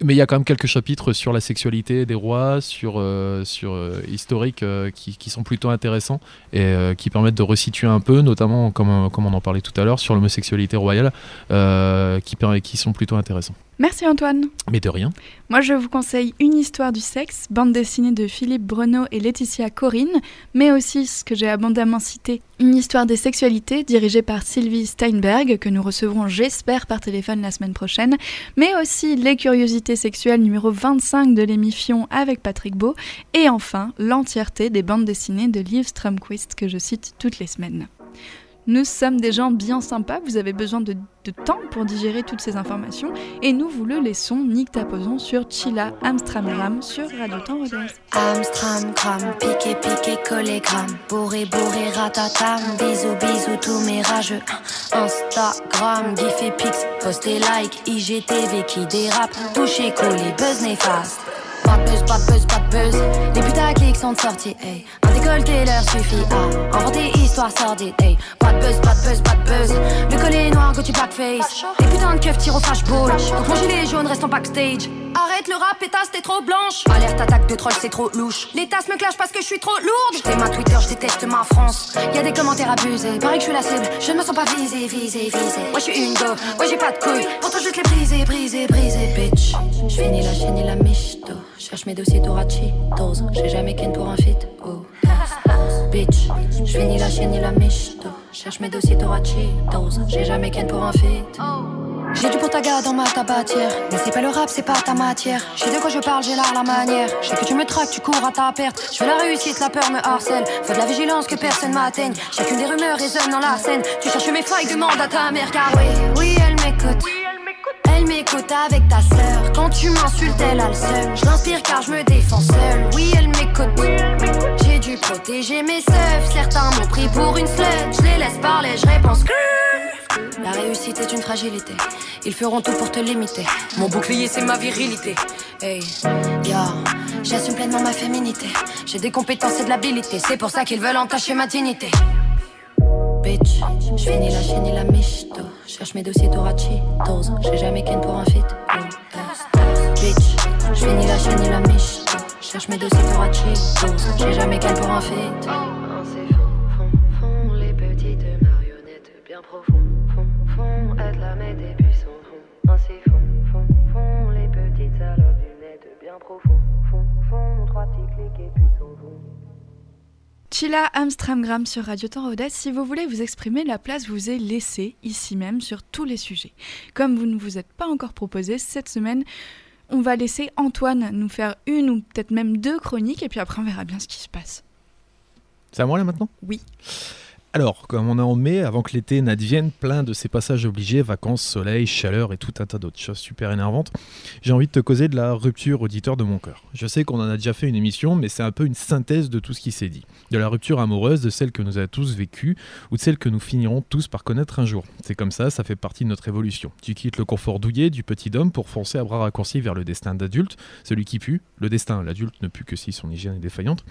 Mais il y a quand même quelques chapitres sur la sexualité des rois, sur, euh, sur euh, historique, euh, qui, qui sont plutôt intéressants et euh, qui permettent de resituer un peu, notamment, comme, comme on en parlait tout à l'heure, sur l'homosexualité royale, qui, qui sont plutôt intéressants. Merci Antoine. Mais de rien. Moi, je vous conseille Une histoire du sexe, bande dessinée de Philippe Breneau et Laetitia Corinne, mais aussi ce que j'ai abondamment cité, Une histoire des sexualités, dirigée par Sylvie Steinberg, que nous recevrons, j'espère, par téléphone la semaine prochaine, mais aussi Les curiosités sexuelles numéro 25 de l'émission avec Patrick Beau, et enfin l'entièreté des bandes dessinées de Liv Stromquist que je cite toutes les semaines. Nous sommes des gens bien sympas, vous avez besoin de, de temps pour digérer toutes ces informations, et nous vous le laissons nictaposons sur Chilla Amstramgram sur Radio Temps Rodez. Amstram, gram, piqué, piqué, collé, gram. Bourré, bourré, ratatam. Bisous, bisous, tous mes rageux. Instagram, gif et pix, posté like, IGTV qui dérape. Touché, collé, buzz néfaste. Pas de buzz, pas de buzz, pas de buzz. Les putaclics sont sortis, hey. Un décolleté leur suffit à inventer histoire sordide, hey. De buzz, de buzz, de buzz. Le collet noir, Gucci blackface. Les putains de keufs tirent au flashball. Donc mon gilet jaune reste en backstage. Arrête le rap, pétasse, t'es trop blanche. Alerte, attaque de troll, c'est trop louche. Les tasses me clashent parce que je suis trop lourde. J't'ai ma Twitter, je déteste ma France. Y a des commentaires abusés. Pareil que je suis la cible, je ne me sens pas visée, visée, visée. Moi je suis une go, moi j'ai pas de couilles. Pourtant je te les briser, briser, briser, bitch. Je finis la chaîne et la michto. Cherche mes dossiers Cheetos. J'ai jamais ken pour un fit. Oh. Bitch, je finis la chaîne et la michto. Cherche mes dossiers Cheetos. J'ai jamais ken pour un fit. J'ai du potaga dans ma tabatière. Mais c'est pas le rap, c'est pas ta matière. Je sais de quoi je parle, j'ai l'art, la manière. Je sais que tu me traques, tu cours à ta perte. Je fais la réussite, la peur me harcèle. Fais de la vigilance que personne m'atteigne. Chacune des rumeurs résonne dans la scène. Tu cherches mes failles, demande à ta mère. Car oui, oui, elle m'écoute. Elle m'écoute avec ta sœur. Quand tu m'insultes, elle a le seum. Je l'inspire car je me défends seule. Oui, elle m'écoute. J'ai dû protéger mes seufs. Certains m'ont pris pour une slut. Je les laisse parler, je réponds que. La réussite est une fragilité. Ils feront tout pour te limiter. Mon bouclier, c'est ma virilité. Hey, yo, j'assume pleinement ma féminité. J'ai des compétences et de l'habilité. C'est pour ça qu'ils veulent entacher ma dignité. Bitch, je finis la chaîne et la michto. Cherche mes dossiers Cheetos. J'ai jamais ken pour un fit. Bitch, je finis la chaîne et la michto. Cherche mes dossiers Cheetos. J'ai jamais ken pour un fit. C'est fond, fond, fond, les petites marionnettes bien profond, fond, fond, aide la met des puissants fond. C'est fond, fond, fond, les petites salopes lunettes bien profond, fond, fond, trois petits clics et puis vont. Chila Amstramgram sur Radio Temps Rodez. Si vous voulez vous exprimer, la place vous est laissée ici même sur tous les sujets. Comme vous ne vous êtes pas encore proposé, cette semaine, on va laisser Antoine nous faire une ou peut-être même deux chroniques et puis après on verra bien ce qui se passe. C'est à moi là maintenant? Oui. Alors, comme on est en mai, avant que l'été n'advienne, plein de ces passages obligés, vacances, soleil, chaleur et tout un tas d'autres choses super énervantes, j'ai envie de te causer de la rupture auditeur de mon cœur. Je sais qu'on en a déjà fait une émission, mais c'est un peu une synthèse de tout ce qui s'est dit. De la rupture amoureuse, de celle que nous avons tous vécue, ou de celle que nous finirons tous par connaître un jour. C'est comme ça, ça fait partie de notre évolution. Tu quittes le confort douillet du petit homme pour foncer à bras raccourcis vers le destin d'adulte, celui qui pue. Le destin, l'adulte ne pue que si son hygiène est défaillante.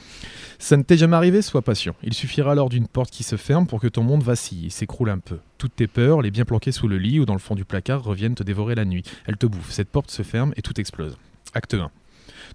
Ça ne t'est jamais arrivé, sois patient. Il suffira alors d'une porte qui se pour que ton monde vacille et s'écroule un peu. Toutes tes peurs, les bien planquées sous le lit ou dans le fond du placard, reviennent te dévorer la nuit. Elles te bouffent, cette porte se ferme et tout explose. Acte 1.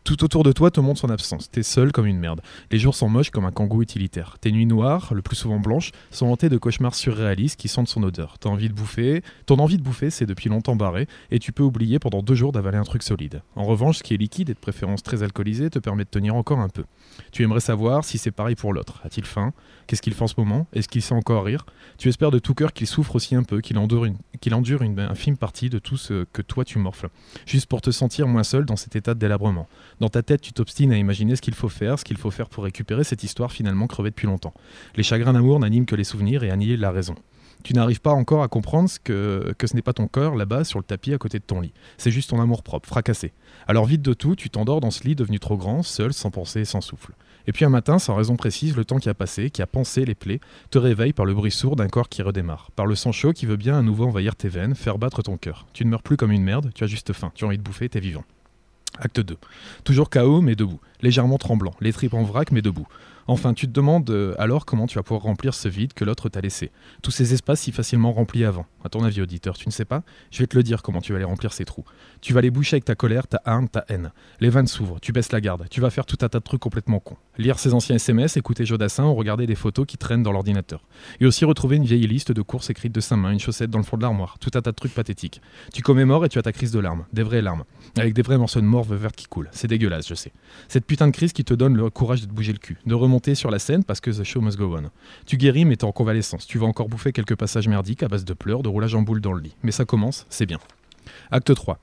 Tout autour de toi te montre son absence. T'es seul comme une merde. Les jours sont moches comme un kangou utilitaire. Tes nuits noires, le plus souvent blanches, sont hantées de cauchemars surréalistes qui sentent son odeur. T'as envie de bouffer. Ton envie de bouffer, c'est depuis longtemps barré, et tu peux oublier pendant deux jours d'avaler un truc solide. En revanche, ce qui est liquide et de préférence très alcoolisé te permet de tenir encore un peu. Tu aimerais savoir si c'est pareil pour l'autre. A-t-il faim? Qu'est-ce qu'il fait en ce moment? Est-ce qu'il sait encore rire? Tu espères de tout cœur qu'il souffre aussi un peu, qu'il endure, une, qu'il endure une infime partie de tout ce que toi tu morfles, juste pour te sentir moins seul dans cet état de délabrement. Dans ta tête, tu t'obstines à imaginer ce qu'il faut faire, ce qu'il faut faire pour récupérer cette histoire finalement crevée depuis longtemps. Les chagrins d'amour n'animent que les souvenirs et annihilent la raison. Tu n'arrives pas encore à comprendre que, ce n'est pas ton cœur là-bas sur le tapis à côté de ton lit. C'est juste ton amour propre, fracassé. Alors vite de tout, tu t'endors dans ce lit devenu trop grand, seul, sans pensée et sans souffle. Et puis un matin, sans raison précise, le temps qui a passé, qui a pensé les plaies, te réveille par le bruit sourd d'un corps qui redémarre, par le sang chaud qui veut bien à nouveau envahir tes veines, faire battre ton cœur. Tu ne meurs plus comme une merde, tu as juste faim, tu as envie de bouffer, t'es vivant. Acte 2. Toujours KO mais debout, légèrement tremblant, les tripes en vrac mais debout. Enfin, tu te demandes euh, alors comment tu vas pouvoir remplir ce vide que l'autre t'a laissé. Tous ces espaces si facilement remplis avant. À ton avis, auditeur, tu ne sais pas? Je vais te le dire comment tu vas les remplir ces trous. Tu vas les boucher avec ta colère, ta haine, ta haine. Les vannes s'ouvrent, tu baisses la garde, tu vas faire tout un tas de trucs complètement cons. Lire ses anciens SMS, écouter Jodassin ou regarder des photos qui traînent dans l'ordinateur. Et aussi retrouver une vieille liste de courses écrites de sa main, une chaussette dans le fond de l'armoire, tout un tas de trucs pathétiques. Tu commémores et tu as ta crise de larmes, des vraies larmes, avec des vrais morceaux de morve verte qui coulent. C'est dégueulasse, je sais. Cette putain de crise qui te donne le courage de te bouger le cul, de remonter sur la scène parce que the show must go on. Tu guéris mais t'es en convalescence, tu vas encore bouffer quelques passages merdiques à base de pleurs, de roulage en boule dans le lit. Mais ça commence, c'est bien. Acte 3.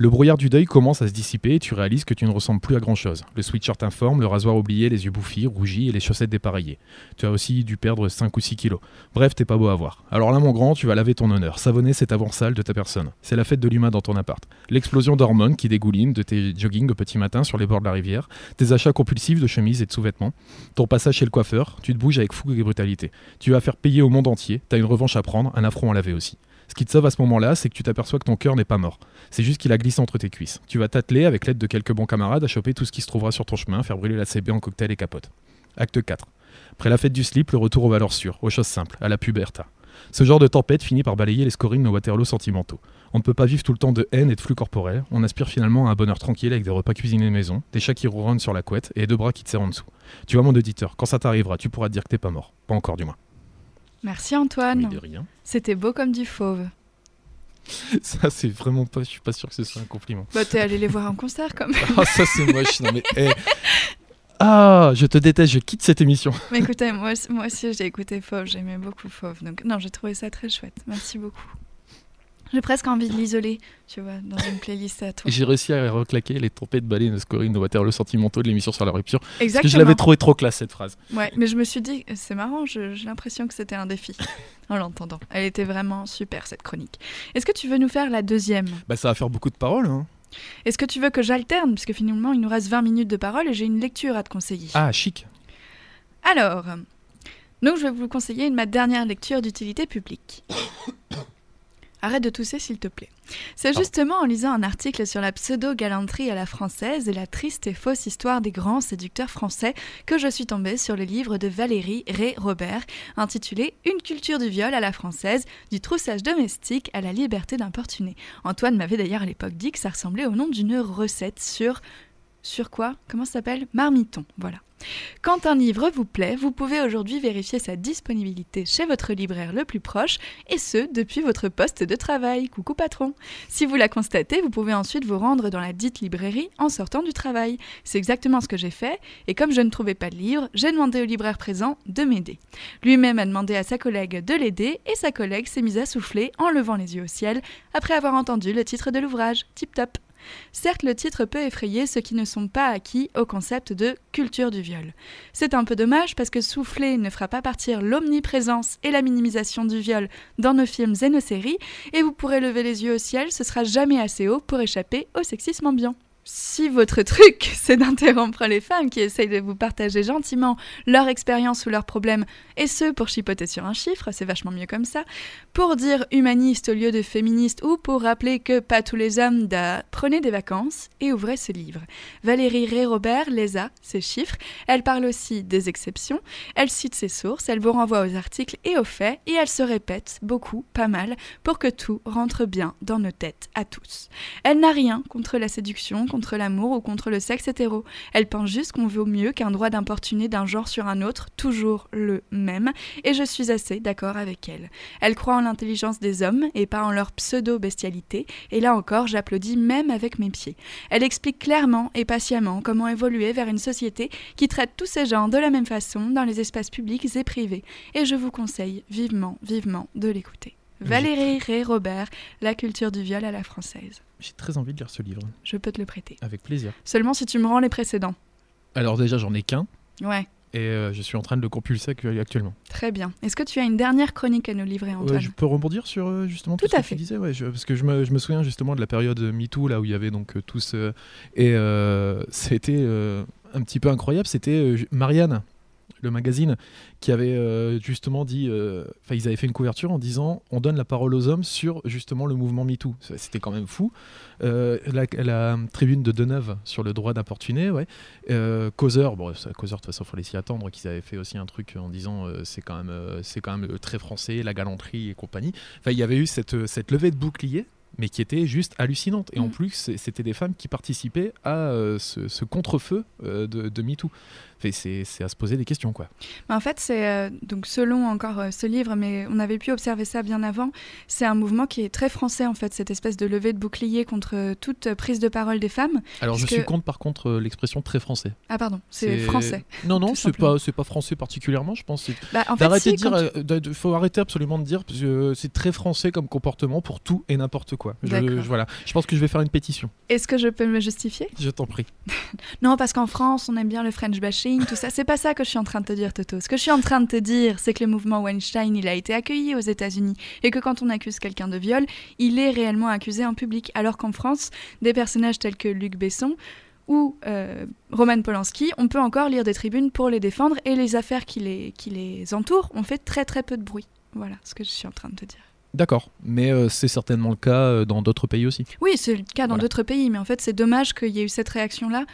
Le brouillard du deuil commence à se dissiper et tu réalises que tu ne ressembles plus à grand chose. Le sweatshirt informe, le rasoir oublié, les yeux bouffis, rougis et les chaussettes dépareillées. Tu as aussi dû perdre 5 ou 6 kilos. Bref, t'es pas beau à voir. Alors là, mon grand, tu vas laver ton honneur, savonner cette avant-salle de ta personne. C'est la fête de l'humain dans ton appart. L'explosion d'hormones qui dégoulinent de tes joggings au petit matin sur les bords de la rivière, tes achats compulsifs de chemises et de sous-vêtements, ton passage chez le coiffeur, tu te bouges avec fougue et brutalité. Tu vas faire payer au monde entier, t'as une revanche à prendre, un affront à laver aussi. Ce qui te sauve à ce moment-là, c'est que tu t'aperçois que ton cœur n'est pas mort. C'est juste qu'il a glissé entre tes cuisses. Tu vas t'atteler, avec l'aide de quelques bons camarades, à choper tout ce qui se trouvera sur ton chemin, faire brûler la CB en cocktail et capote. Acte 4. Après la fête du slip, le retour aux valeurs sûres, aux choses simples, à la puberta. Ce genre de tempête finit par balayer les scorings de nos Waterloo sentimentaux. On ne peut pas vivre tout le temps de haine et de flux corporel. On aspire finalement à un bonheur tranquille avec des repas cuisinés maison, des chats qui ronronnent sur la couette et deux bras qui te serrent en dessous. Tu vois, mon auditeur, quand ça t'arrivera, tu pourras te dire que t'es pas mort. Pas encore, du moins. Merci Antoine. Mais de rien. C'était beau comme du fauve. Ça, c'est vraiment pas. Je suis pas sûr que ce soit un compliment. Bah t'es allé les voir en concert quand même. Ah, ça, c'est moche. Non, mais. eh. Ah, je te déteste, je quitte cette émission. Mais écoutez, moi, moi aussi j'ai écouté Fauve, j'aimais beaucoup Fauve. Donc non, j'ai trouvé ça très chouette. Merci beaucoup. J'ai presque envie de l'isoler, tu vois, dans une playlist à toi. J'ai réussi à reclaquer les trompettes balais de scoring de Waterloo sentimentaux de l'émission sur la rupture. Parce que Exactement. je l'avais trouvé trop classe cette phrase. Ouais, mais je me suis dit, c'est marrant, j'ai l'impression que c'était un défi en l'entendant. Elle était vraiment super cette chronique. Est-ce que tu veux nous faire la deuxième? Bah, ça va faire beaucoup de paroles. Hein. Est-ce que tu veux que j'alterne? Parce que finalement, il nous reste 20 minutes de parole et j'ai une lecture à te conseiller. Ah, chic. Alors, donc je vais vous conseiller ma dernière lecture d'utilité publique. Arrête de tousser s'il te plaît. C'est justement en lisant un article sur la pseudo-galanterie à la française et la triste et fausse histoire des grands séducteurs français que je suis tombée sur le livre de Valérie Ray-Robert intitulé Une culture du viol à la française, du troussage domestique à la liberté d'importuner. Antoine m'avait d'ailleurs à l'époque dit que ça ressemblait au nom d'une recette sur... Sur quoi? Comment ça s'appelle? Marmiton, voilà. Quand un livre vous plaît, vous pouvez aujourd'hui vérifier sa disponibilité chez votre libraire le plus proche, et ce, depuis votre poste de travail. Coucou patron. Si vous la constatez, vous pouvez ensuite vous rendre dans la dite librairie en sortant du travail. C'est exactement ce que j'ai fait, et comme je ne trouvais pas de livre, j'ai demandé au libraire présent de m'aider. Lui-même a demandé à sa collègue de l'aider, et sa collègue s'est mise à souffler en levant les yeux au ciel après avoir entendu le titre de l'ouvrage. Tip top. Certes, le titre peut effrayer ceux qui ne sont pas acquis au concept de culture du viol. C'est un peu dommage parce que souffler ne fera pas partir l'omniprésence et la minimisation du viol dans nos films et nos séries, et vous pourrez lever les yeux au ciel, ce sera jamais assez haut pour échapper au sexisme ambiant. Si votre truc, c'est d'interrompre les femmes qui essayent de vous partager gentiment leur expérience ou leurs problèmes, et ce pour chipoter sur un chiffre, c'est vachement mieux comme ça, pour dire humaniste au lieu de féministe ou pour rappeler que pas tous les hommes da, prenez des vacances et ouvrez ce livre. Valérie Ré-Robert les a, ces chiffres, elle parle aussi des exceptions, elle cite ses sources, elle vous renvoie aux articles et aux faits, et elle se répète beaucoup, pas mal, pour que tout rentre bien dans nos têtes à tous. Elle n'a rien contre la séduction, l'amour ou contre le sexe hétéro. Elle pense juste qu'on vaut mieux qu'un droit d'importuner d'un genre sur un autre, toujours le même, et je suis assez d'accord avec elle. Elle croit en l'intelligence des hommes et pas en leur pseudo-bestialité, et là encore j'applaudis même avec mes pieds. Elle explique clairement et patiemment comment évoluer vers une société qui traite tous ces gens de la même façon dans les espaces publics et privés, et je vous conseille vivement, vivement de l'écouter. Valérie Ré-Robert, La culture du viol à la française. J'ai très envie de lire ce livre, Je peux te le prêter. avec plaisir. Seulement si tu me rends les précédents. Alors déjà, j'en ai qu'un, Ouais, et euh, je suis en train de le compulser actu- actuellement. très bien. Est-ce que tu as une dernière chronique à nous livrer, Antoine? Ouais, je peux rebondir sur euh, justement tout, Tout ce à que fait. tu disais, ouais, je- parce que je me, je me souviens justement de la période MeToo là où il y avait donc euh, tous euh, et c'était un petit peu incroyable. C'était Marianne, le magazine, qui avait euh, justement dit, euh, enfin ils avaient fait une couverture en disant on donne la parole aux hommes sur justement le mouvement MeToo. C'était quand même fou. Euh, la, la tribune de Deneuve sur le droit d'importuner, ouais. Causeur, bon, Causeur de toute façon faut laisser attendre qu'ils avaient fait aussi un truc en disant c'est quand même c'est quand même très français, la galanterie et compagnie. Enfin, il y avait eu cette, cette levée de bouclier, mais qui était juste hallucinante. Et en Mm. plus, c'était des femmes qui participaient à euh, ce, ce contre-feu euh, de, de MeToo. C'est à se poser des questions, quoi. En fait, c'est euh, donc selon encore euh, ce livre, mais on avait pu observer ça bien avant. C'est un mouvement qui est très français en fait, cette espèce de levée de bouclier contre euh, toute prise de parole des femmes. Alors, je suis contre, par contre, l'expression très français. Ah pardon, c'est français. Non, non, c'est pas, c'est pas français particulièrement, je pense. Bah, en fait, D'arrêter si, de dire, tu- faut arrêter absolument de dire, parce que c'est très français comme comportement pour tout et n'importe quoi. Je- voilà. je pense que je vais faire une pétition. Est-ce que je peux me justifier? Je t'en prie. Non, parce qu'en France, on aime bien le French bashing, tout ça. C'est pas ça que je suis en train de te dire, Toto. Ce que je suis en train de te dire, c'est que le mouvement Weinstein, il a été accueilli aux États-Unis et que quand on accuse quelqu'un de viol, il est réellement accusé en public. Alors qu'en France, des personnages tels que Luc Besson ou euh, Roman Polanski, on peut encore lire des tribunes pour les défendre et les affaires qui les, qui les entourent ont fait très très peu de bruit. Voilà ce que je suis en train de te dire. D'accord, mais euh, c'est certainement le cas euh, dans d'autres pays aussi. Oui, c'est le cas dans Voilà. d'autres pays, mais en fait, c'est dommage qu'il y ait eu cette réaction-là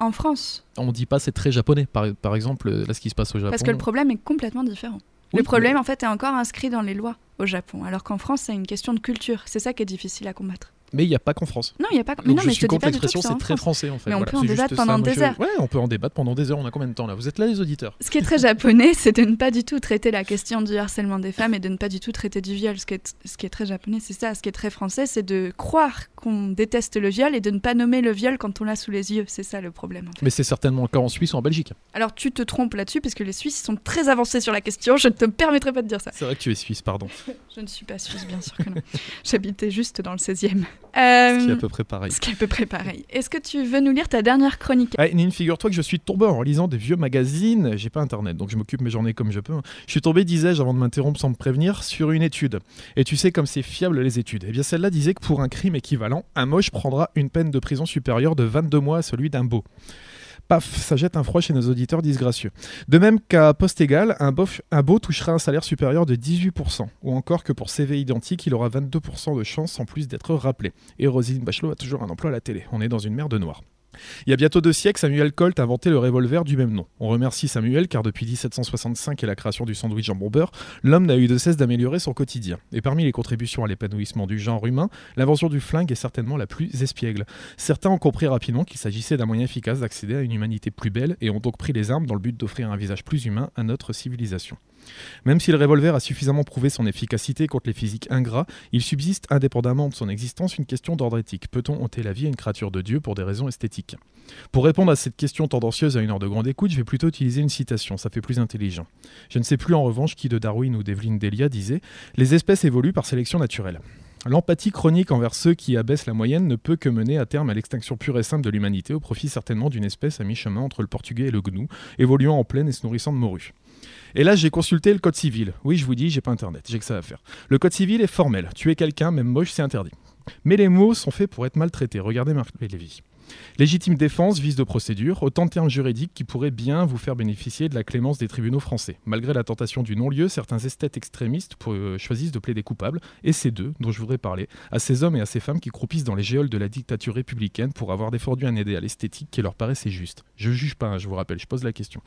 en France. On dit pas c'est très japonais, par, par exemple, euh, là ce qui se passe au Japon. Parce que le problème est complètement différent. Oui, le problème, en fait, est encore inscrit dans les lois au Japon, alors qu'en France, c'est une question de culture. C'est ça qui est difficile à combattre. Mais il n'y a pas qu'en France. Non, il n'y a pas. Mais Donc non, je mais suis je te contre l'expression, c'est très français en fait. Mais on Voilà, peut en débattre ça, pendant des je- heures. Ouais, on peut en débattre pendant des heures. On a combien de temps là? Vous êtes là les auditeurs Ce qui est très japonais, c'est de ne pas du tout traiter la question du harcèlement des femmes et de ne pas du tout traiter du viol. Ce qui est, ce qui est très japonais, c'est ça. Ce qui est très français, c'est de croire qu'on déteste le viol et de ne pas nommer le viol quand on l'a sous les yeux. C'est ça le problème. en fait. Mais c'est certainement le cas en Suisse ou en Belgique. Alors tu te trompes là-dessus, parce que les Suisses sont très avancés sur la question. Je ne te permettrai pas de dire ça. C'est vrai que tu es suisse, pardon. Je ne suis pas suisse, bien sûr que non. J'habitais juste dans le 16e. Ce qui est Euh, à peu près pareil. ce qui est à peu près pareil. Est-ce que tu veux nous lire ta dernière chronique Ouais, Nine, figure-toi que je suis tombé en lisant des vieux magazines. J'ai pas internet, donc je m'occupe mes journées comme je peux. Je suis tombé, disais-je, avant de m'interrompre sans me prévenir, sur une étude. Et tu sais comme c'est fiable les études. Eh bien, celle-là disait que pour un crime équivalent, un moche prendra une peine de prison supérieure de 22 mois à celui d'un beau. Paf, ça jette un froid chez nos auditeurs disgracieux. De même qu'à poste égal, un, un beau touchera un salaire supérieur de 18%, ou encore que pour CV identique, il aura 22% de chance en plus d'être rappelé. Et Rosine Bachelot a toujours un emploi à la télé. On est dans une mer de noir. Il y a bientôt deux siècles, Samuel Colt a inventé le revolver du même nom. On remercie Samuel car depuis 1765 et la création du sandwich en beurre, l'homme n'a eu de cesse d'améliorer son quotidien. Et parmi les contributions à l'épanouissement du genre humain, l'invention du flingue est certainement la plus espiègle. Certains ont compris rapidement qu'il s'agissait d'un moyen efficace d'accéder à une humanité plus belle et ont donc pris les armes dans le but d'offrir un visage plus humain à notre civilisation. Même si le revolver a suffisamment prouvé son efficacité contre les physiques ingrats, il subsiste, indépendamment de son existence, une question d'ordre éthique. Peut-on ôter la vie à une créature de Dieu pour des raisons esthétiques? Pour répondre à cette question tendancieuse à une heure de grande écoute, je vais plutôt utiliser une citation, ça fait plus intelligent. Je ne sais plus en revanche qui de Darwin ou d'Evelyn Delia disait Les espèces évoluent par sélection naturelle. L'empathie chronique envers ceux qui abaissent la moyenne ne peut que mener à terme à l'extinction pure et simple de l'humanité au profit certainement d'une espèce à mi-chemin entre le portugais et le gnou, évoluant en plaine et se nourrissant de morue. Et là, j'ai consulté le code civil. Oui, je vous dis, j'ai pas internet, j'ai que ça à faire. Le code civil est formel. Tuer quelqu'un, même moche, c'est interdit. Mais les mots sont faits pour être maltraités. Regardez Marc Lévy. Légitime défense, vice de procédure, autant de termes juridiques qui pourraient bien vous faire bénéficier de la clémence des tribunaux français. Malgré la tentation du non-lieu, certains esthètes extrémistes euh, choisissent de plaider coupables, et c'est d'eux dont je voudrais parler, à ces hommes et à ces femmes qui croupissent dans les géoles de la dictature républicaine pour avoir défendu un idéal esthétique qui leur paraissait juste. Je juge pas, hein, je vous rappelle, je pose la question.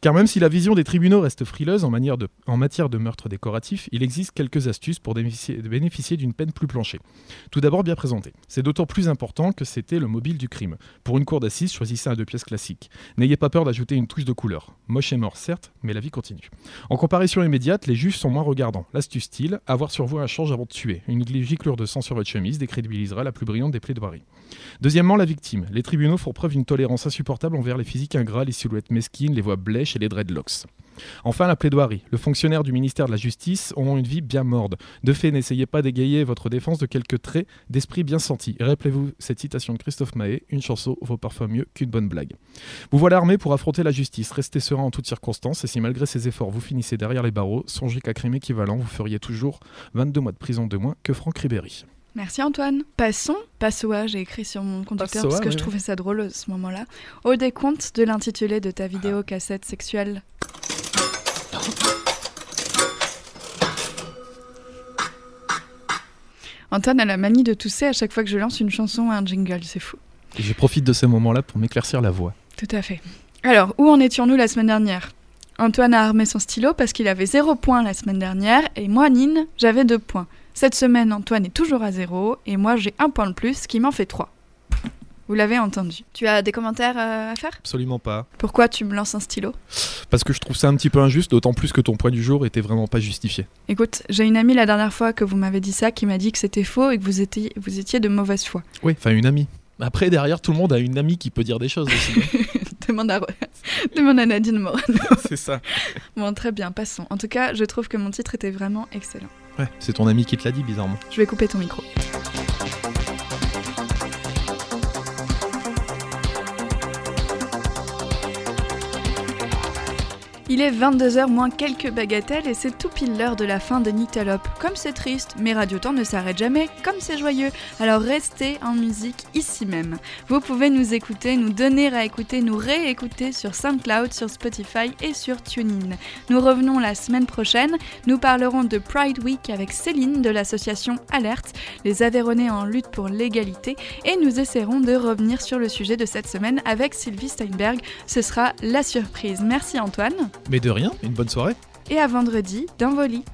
Car même si la vision des tribunaux reste frileuse en, matière de meurtre décoratif, il existe quelques astuces pour bénéficier, bénéficier d'une peine plus planchée. Tout d'abord bien présentée. C'est d'autant plus important que c'était le mobile du crime. Pour une cour d'assises, choisissez un deux pièces classique. N'ayez pas peur d'ajouter une touche de couleur. Moche et mort, certes, mais la vie continue. En comparaison immédiate, les juges sont moins regardants. L'astuce style, avoir sur vous un change avant de tuer. Une giclure de sang sur votre chemise décrédibilisera la plus brillante des plaidoiries. Deuxièmement, la victime. Les tribunaux font preuve d'une tolérance insupportable envers les physiques ingrats, les silhouettes mesquines, les voix blêches et les dreadlocks. Enfin, la plaidoirie. Le fonctionnaire du ministère de la Justice ont une vie bien morde. De fait, n'essayez pas d'égayer votre défense de quelques traits d'esprit bien sentis. Et rappelez-vous cette citation de Christophe Mahé une chanson vaut parfois mieux qu'une bonne blague. Vous voilà armé pour affronter la justice. Restez serein en toutes circonstances. Et si malgré ces efforts, vous finissez derrière les barreaux, songez qu'à crime équivalent, vous feriez toujours 22 mois de prison de moins que Franck Ribéry. Merci Antoine. Passons, Passoa, j'ai écrit sur mon conducteur Passoa, parce que je trouvais ça drôle à ce moment-là, au décompte de l'intitulé de ta vidéo cassette sexuelle. Antoine a la manie de tousser à chaque fois que je lance une chanson ou un jingle, c'est fou. Et je profite de ce moment-là pour m'éclaircir la voix. Tout à fait. Alors, où en étions-nous la semaine dernière? Antoine a armé son stylo parce qu'il avait zéro point la semaine dernière et moi, Nine, j'avais deux points. Cette semaine, Antoine est toujours à zéro et moi, j'ai un point de plus, ce qui m'en fait trois. Vous l'avez entendu. Tu as des commentaires euh, à faire? Absolument pas. Pourquoi tu me lances un stylo? Parce que je trouve ça un petit peu injuste, d'autant plus que ton point du jour était vraiment pas justifié. Écoute, j'ai une amie la dernière fois que vous m'avez dit ça qui m'a dit que c'était faux et que vous étiez, vous étiez de mauvaise foi. Oui, enfin une amie. Après, derrière, tout le monde a une amie qui peut dire des choses aussi. Demande à, Demande à Nadine Morin. c'est ça. Bon, très bien, passons. En tout cas, je trouve que mon titre était vraiment excellent. Ouais, c'est ton ami qui te l'a dit, bizarrement. Je vais couper ton micro. Il est 22h moins quelques bagatelles et c'est tout pile l'heure de la fin de Nyctalope. Comme c'est triste, mais Radio Temps ne s'arrête jamais, comme c'est joyeux. Alors restez en musique ici même. Vous pouvez nous écouter, nous donner à écouter, nous réécouter sur SoundCloud, sur Spotify et sur TuneIn. Nous revenons la semaine prochaine. Nous parlerons de Pride Week avec Céline de l'association Alerte, les Aveyronais en lutte pour l'égalité, et nous essaierons de revenir sur le sujet de cette semaine avec Sylvie Steinberg. Ce sera la surprise. Merci Antoine. Mais de rien, une bonne soirée. Et à vendredi dans vos lits.